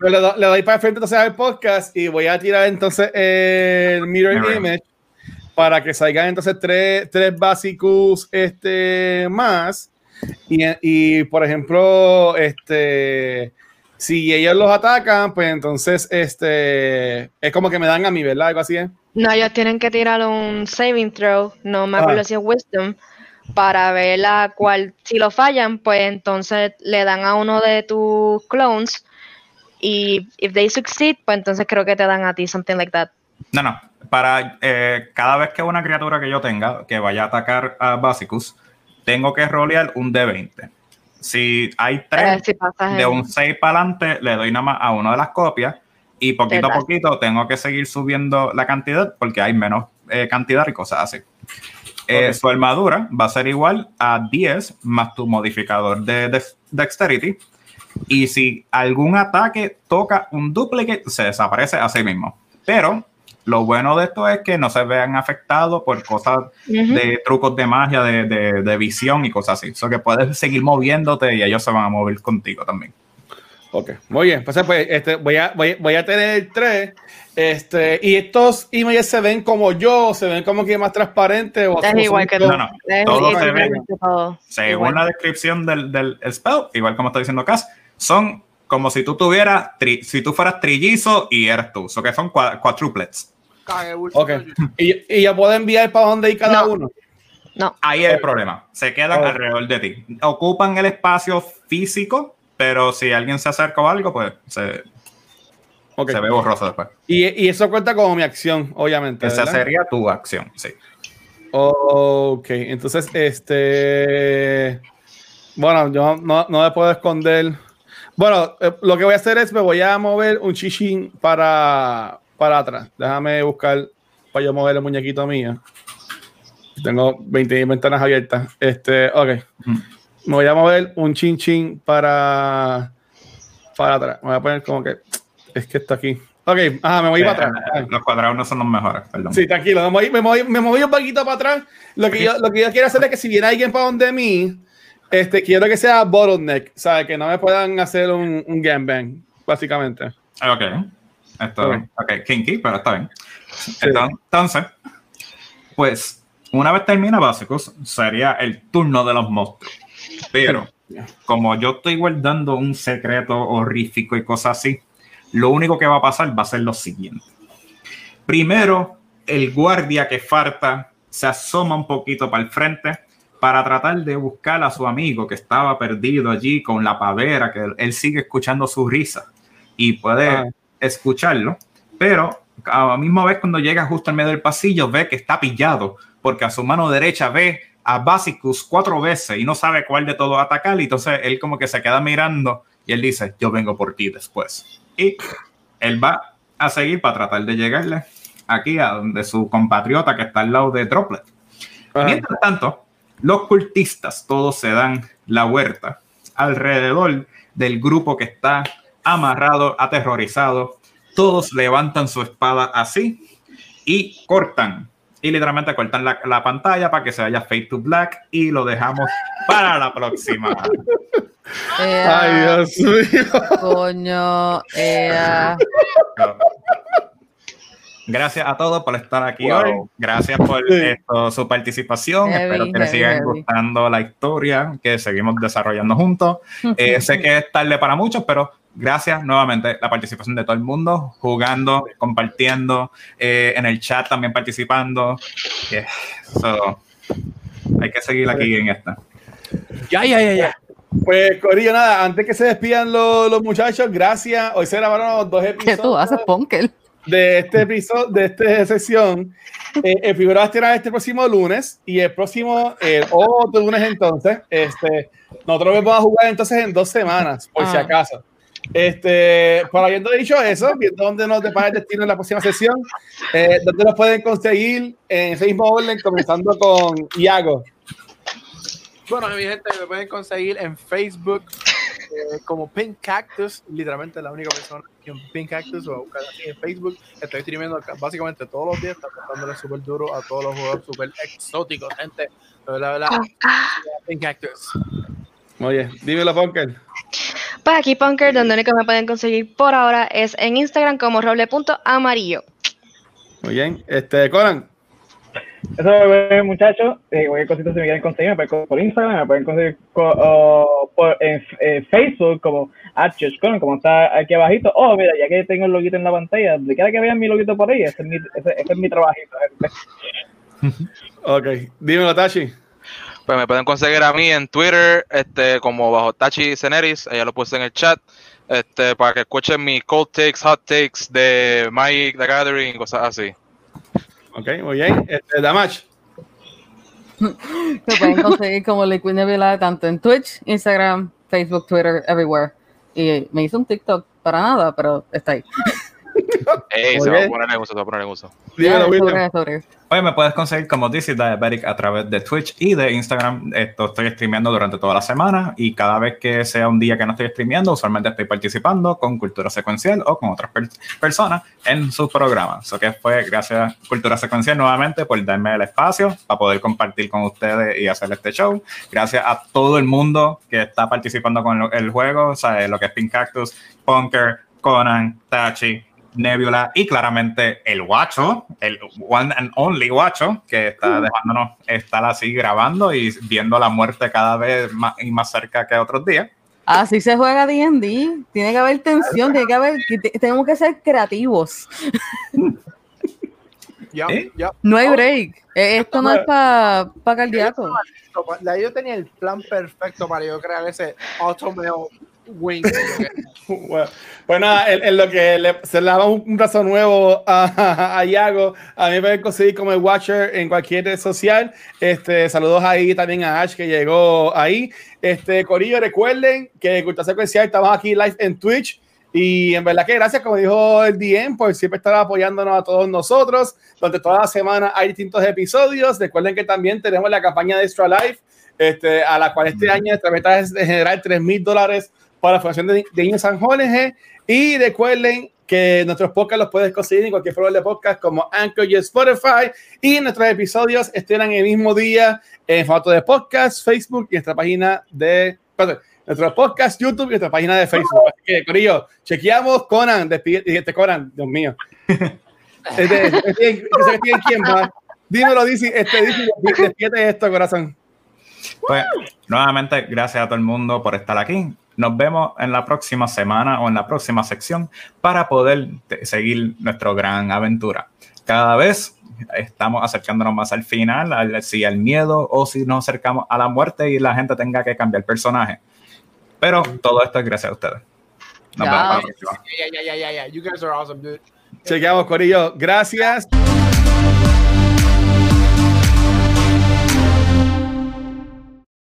le, do- le doy para el frente entonces al podcast y voy a tirar entonces el mirror Mirror. image para que salgan entonces tres, tres básicos este, más. Y, y, por ejemplo, este, si ellos los atacan, pues entonces este, es como que me dan a mí, ¿verdad? Algo así es. No, ellos tienen que tirar un saving throw, no me Ah. acuerdo si es wisdom, para ver la cual, si lo fallan, pues entonces le dan a uno de tus clones y if they succeed, pues entonces creo que te dan a ti, something like that. No, no. Para eh, cada vez que una criatura que yo tenga que vaya a atacar a Basicus, tengo que rolear un D20. Si hay tres, si de un 6 para adelante, le doy nada más a una de las copias y poquito a poquito tengo que seguir subiendo la cantidad porque hay menos eh, cantidad y cosas así. Eh. Su armadura va a ser igual a 10 más tu modificador de, dex- Dexterity. Y si algún ataque toca un duplicate, se desaparece así mismo. Pero lo bueno de esto es que no se vean afectados por cosas de trucos de magia, de, de- de visión y cosas así. O sea que puedes seguir moviéndote y ellos se van a mover contigo también. Ok, muy bien. Pues, pues este, voy, a, voy, voy a tener tres. Este, y estos emails se ven como yo, se ven como que más transparentes. O, Es igual son- que tú. No, no, Es todo igual se ve. que todo. Según Igual. la descripción del, del spell, igual como está diciendo Cass, son como si tú tuvieras, tri- si tú fueras trillizo y eres tú. O sea que son cuadruplets. Ok. Y, y ya puedo enviar para donde hay cada No. uno. No, Ahí es el problema. Se quedan alrededor de ti. Ocupan el espacio físico, pero si alguien se acerca o algo, pues se, se ve borroso después. Y, y eso cuenta como mi acción, obviamente. Esa ¿verdad? sería tu acción, sí. Ok, entonces, este. Bueno, yo no, no me puedo esconder. Bueno, eh, lo que voy a hacer es me voy a mover un chichín para, para atrás. Déjame buscar para yo mover el muñequito mío. Tengo 20 ventanas abiertas. Este, ok. Ujú. Me voy a mover un chin chin para, para atrás. Me voy a poner como que. Es que está aquí. Ok, ajá, me voy Eh, para atrás. eh, Los cuadrados no son los mejores, perdón. Sí, tranquilo, me moví, me moví, me moví un poquito para atrás. Lo que, yo, lo que yo quiero hacer es que si viene alguien para donde mí, este, quiero que sea bottleneck, ¿sabes? Que no me puedan hacer un, un gangbang, básicamente. Ok. Esto, Ok. ok, kinky, pero está bien. Entonces, entonces, pues, una vez termina básicos, sería el turno de los monstruos. Pero, como yo estoy guardando un secreto horrífico y cosas así, lo único que va a pasar va a ser lo siguiente. Primero, el guardia que falta se asoma un poquito para el frente para tratar de buscar a su amigo que estaba perdido allí con la pavera, que él sigue escuchando su risa y puede Ah. escucharlo, pero a la misma vez cuando llega justo en medio del pasillo ve que está pillado porque a su mano derecha ve a Basicus cuatro veces y no sabe cuál de todos atacar y entonces él como que se queda mirando y él dice yo vengo por ti después y él va a seguir para tratar de llegarle aquí a donde su compatriota que está al lado de Droplet Ajá. Mientras tanto, los cultistas todos se dan la vuelta alrededor del grupo que está amarrado, aterrorizado. Todos levantan su espada así y cortan. Y literalmente cortan la, la pantalla para que se vaya fade to black y lo dejamos para la próxima. [LAUGHS] Ay, Dios mío. Coño, eh, Gracias a todos por estar aquí Wow. hoy. Gracias por Sí. esto, su participación. Heavy, Espero que les siga heavy. gustando la historia que seguimos desarrollando juntos. [LAUGHS] Eh, sé que es tarde para muchos, pero gracias nuevamente la participación de todo el mundo, jugando, compartiendo, eh, en el chat también participando. Yeah. So, hay que seguir aquí en esta. Ya, ya, ya, ya. Pues, Corillo, nada, antes que se despidan los, los muchachos, gracias. Hoy se grabaron dos ¿Qué episodios tú haces, Ponkel? De este episodio, de esta sección. Eh, el primero va a estar este próximo lunes y el próximo, el otro lunes entonces, este, nosotros vamos a jugar entonces en dos semanas, por si Ah. acaso. Este, por habiendo dicho eso, viendo dónde nos depara el destino en la próxima sesión, eh, dónde nos pueden conseguir en ese mismo orden, comenzando con Iago. Bueno, mi gente, me pueden conseguir en Facebook eh, como Pink Cactus, literalmente la única persona que en Pink Cactus o buscar así en Facebook. Estoy streamiendo acá básicamente todos los días, está dándole súper duro a todos los juegos súper exóticos, gente. De verdad, de verdad, Pink Cactus. Oye, dímelo, Punker. Pues aquí, Punker, donde único me pueden conseguir por ahora es en Instagram como roble.amarillo. Muy bien. Este, Conan. Eso es, muchachos. Eh, cualquier cosita si me quieren conseguir, me pueden conseguir por Instagram, me pueden conseguir co- o por, en eh, Facebook como @joshconan, como está aquí abajito. Oh, mira, ya que tengo el loguito en la pantalla, de cada que vean mi loguito por ahí, ese es mi, ese, ese es mi trabajito. gente. [LAUGHS] Ok. Dímelo, Tachi. Pues me pueden conseguir a mí en Twitter, este, como bajo Tachi Ceneris, ya lo puse en el chat, este, para que escuchen mis cold takes, hot takes de Mike the Gathering, cosas así. Ok, muy bien. Este, Damage. [LAUGHS] Me pueden conseguir como Liquid Nebula tanto en Twitch, Instagram, Facebook, Twitter, everywhere. Y me hizo un TikTok para nada, pero está ahí. [LAUGHS] Ey, se va a poner en uso, se va a poner en uso. Dímelo, Ya, William. Oye, me puedes conseguir como DC Diabetic a través de Twitch y de Instagram. Esto estoy streameando durante toda la semana y cada vez que sea un día que no estoy streameando, usualmente estoy participando con Cultura Secuencial o con otras per- personas en sus programas. Eso que fue gracias Cultura Secuencial nuevamente por darme el espacio para poder compartir con ustedes y hacer este show. Gracias a todo el mundo que está participando con el juego, o sea, lo que es Pink Cactus, Punker, Conan, Tachi, Nebula y claramente el guacho, el one and only guacho, que está dejándonos estar así grabando y viendo la muerte cada vez más y más cerca que otros días. Así se juega D&D. Tiene que haber tensión, tiene que haber, tenemos que ser creativos. [LAUGHS] Ya, ¿Eh? ya. No hay break. Eh, Esto no es para pa cardíaco. Yo tenía el plan perfecto para yo crear ese automate wing. Bueno, pues nada, en, en lo que le, se le daba un, un brazo nuevo a, [LAUGHS] a Iago, a mí me pueden conseguir como el Watcher en cualquier red social. Este, saludos ahí también a Ash que llegó ahí. Este, Corillo, recuerden que Cultura Secuencial estamos aquí live en Twitch. Y en verdad que gracias, como dijo el DM, por siempre estar apoyándonos a todos nosotros. Durante toda la semana hay distintos episodios. Recuerden que también tenemos la campaña de Extra Life, este, a la cual este año nuestra meta es de generar 3 mil dólares para la Fundación de, de Niños San Jorge. Y recuerden que nuestros podcasts los puedes conseguir en cualquier programa de podcast como Anchor y Spotify. Y nuestros episodios estrenan el mismo día en formato de podcast, Facebook y nuestra página de. Perdón, nuestro podcast, YouTube y nuestra página de Facebook. Así que, Corillo, chequeamos Conan, despide, este Conan, Dios mío. Este, este, este, este, ¿quién va? Dímelo, dice, este, dice, despídete esto, corazón. Pues nuevamente, gracias a todo el mundo por estar aquí. Nos vemos en la próxima semana o en la próxima sección para poder seguir nuestra gran aventura. Cada vez estamos acercándonos más al final, al, si al miedo o si nos acercamos a la muerte y la gente tenga que cambiar personaje. Pero todo esto es gracias a ustedes. Nos Ya. vemos yeah, yeah, yeah. You guys are awesome, dude. Chequeamos, Corillo. Gracias.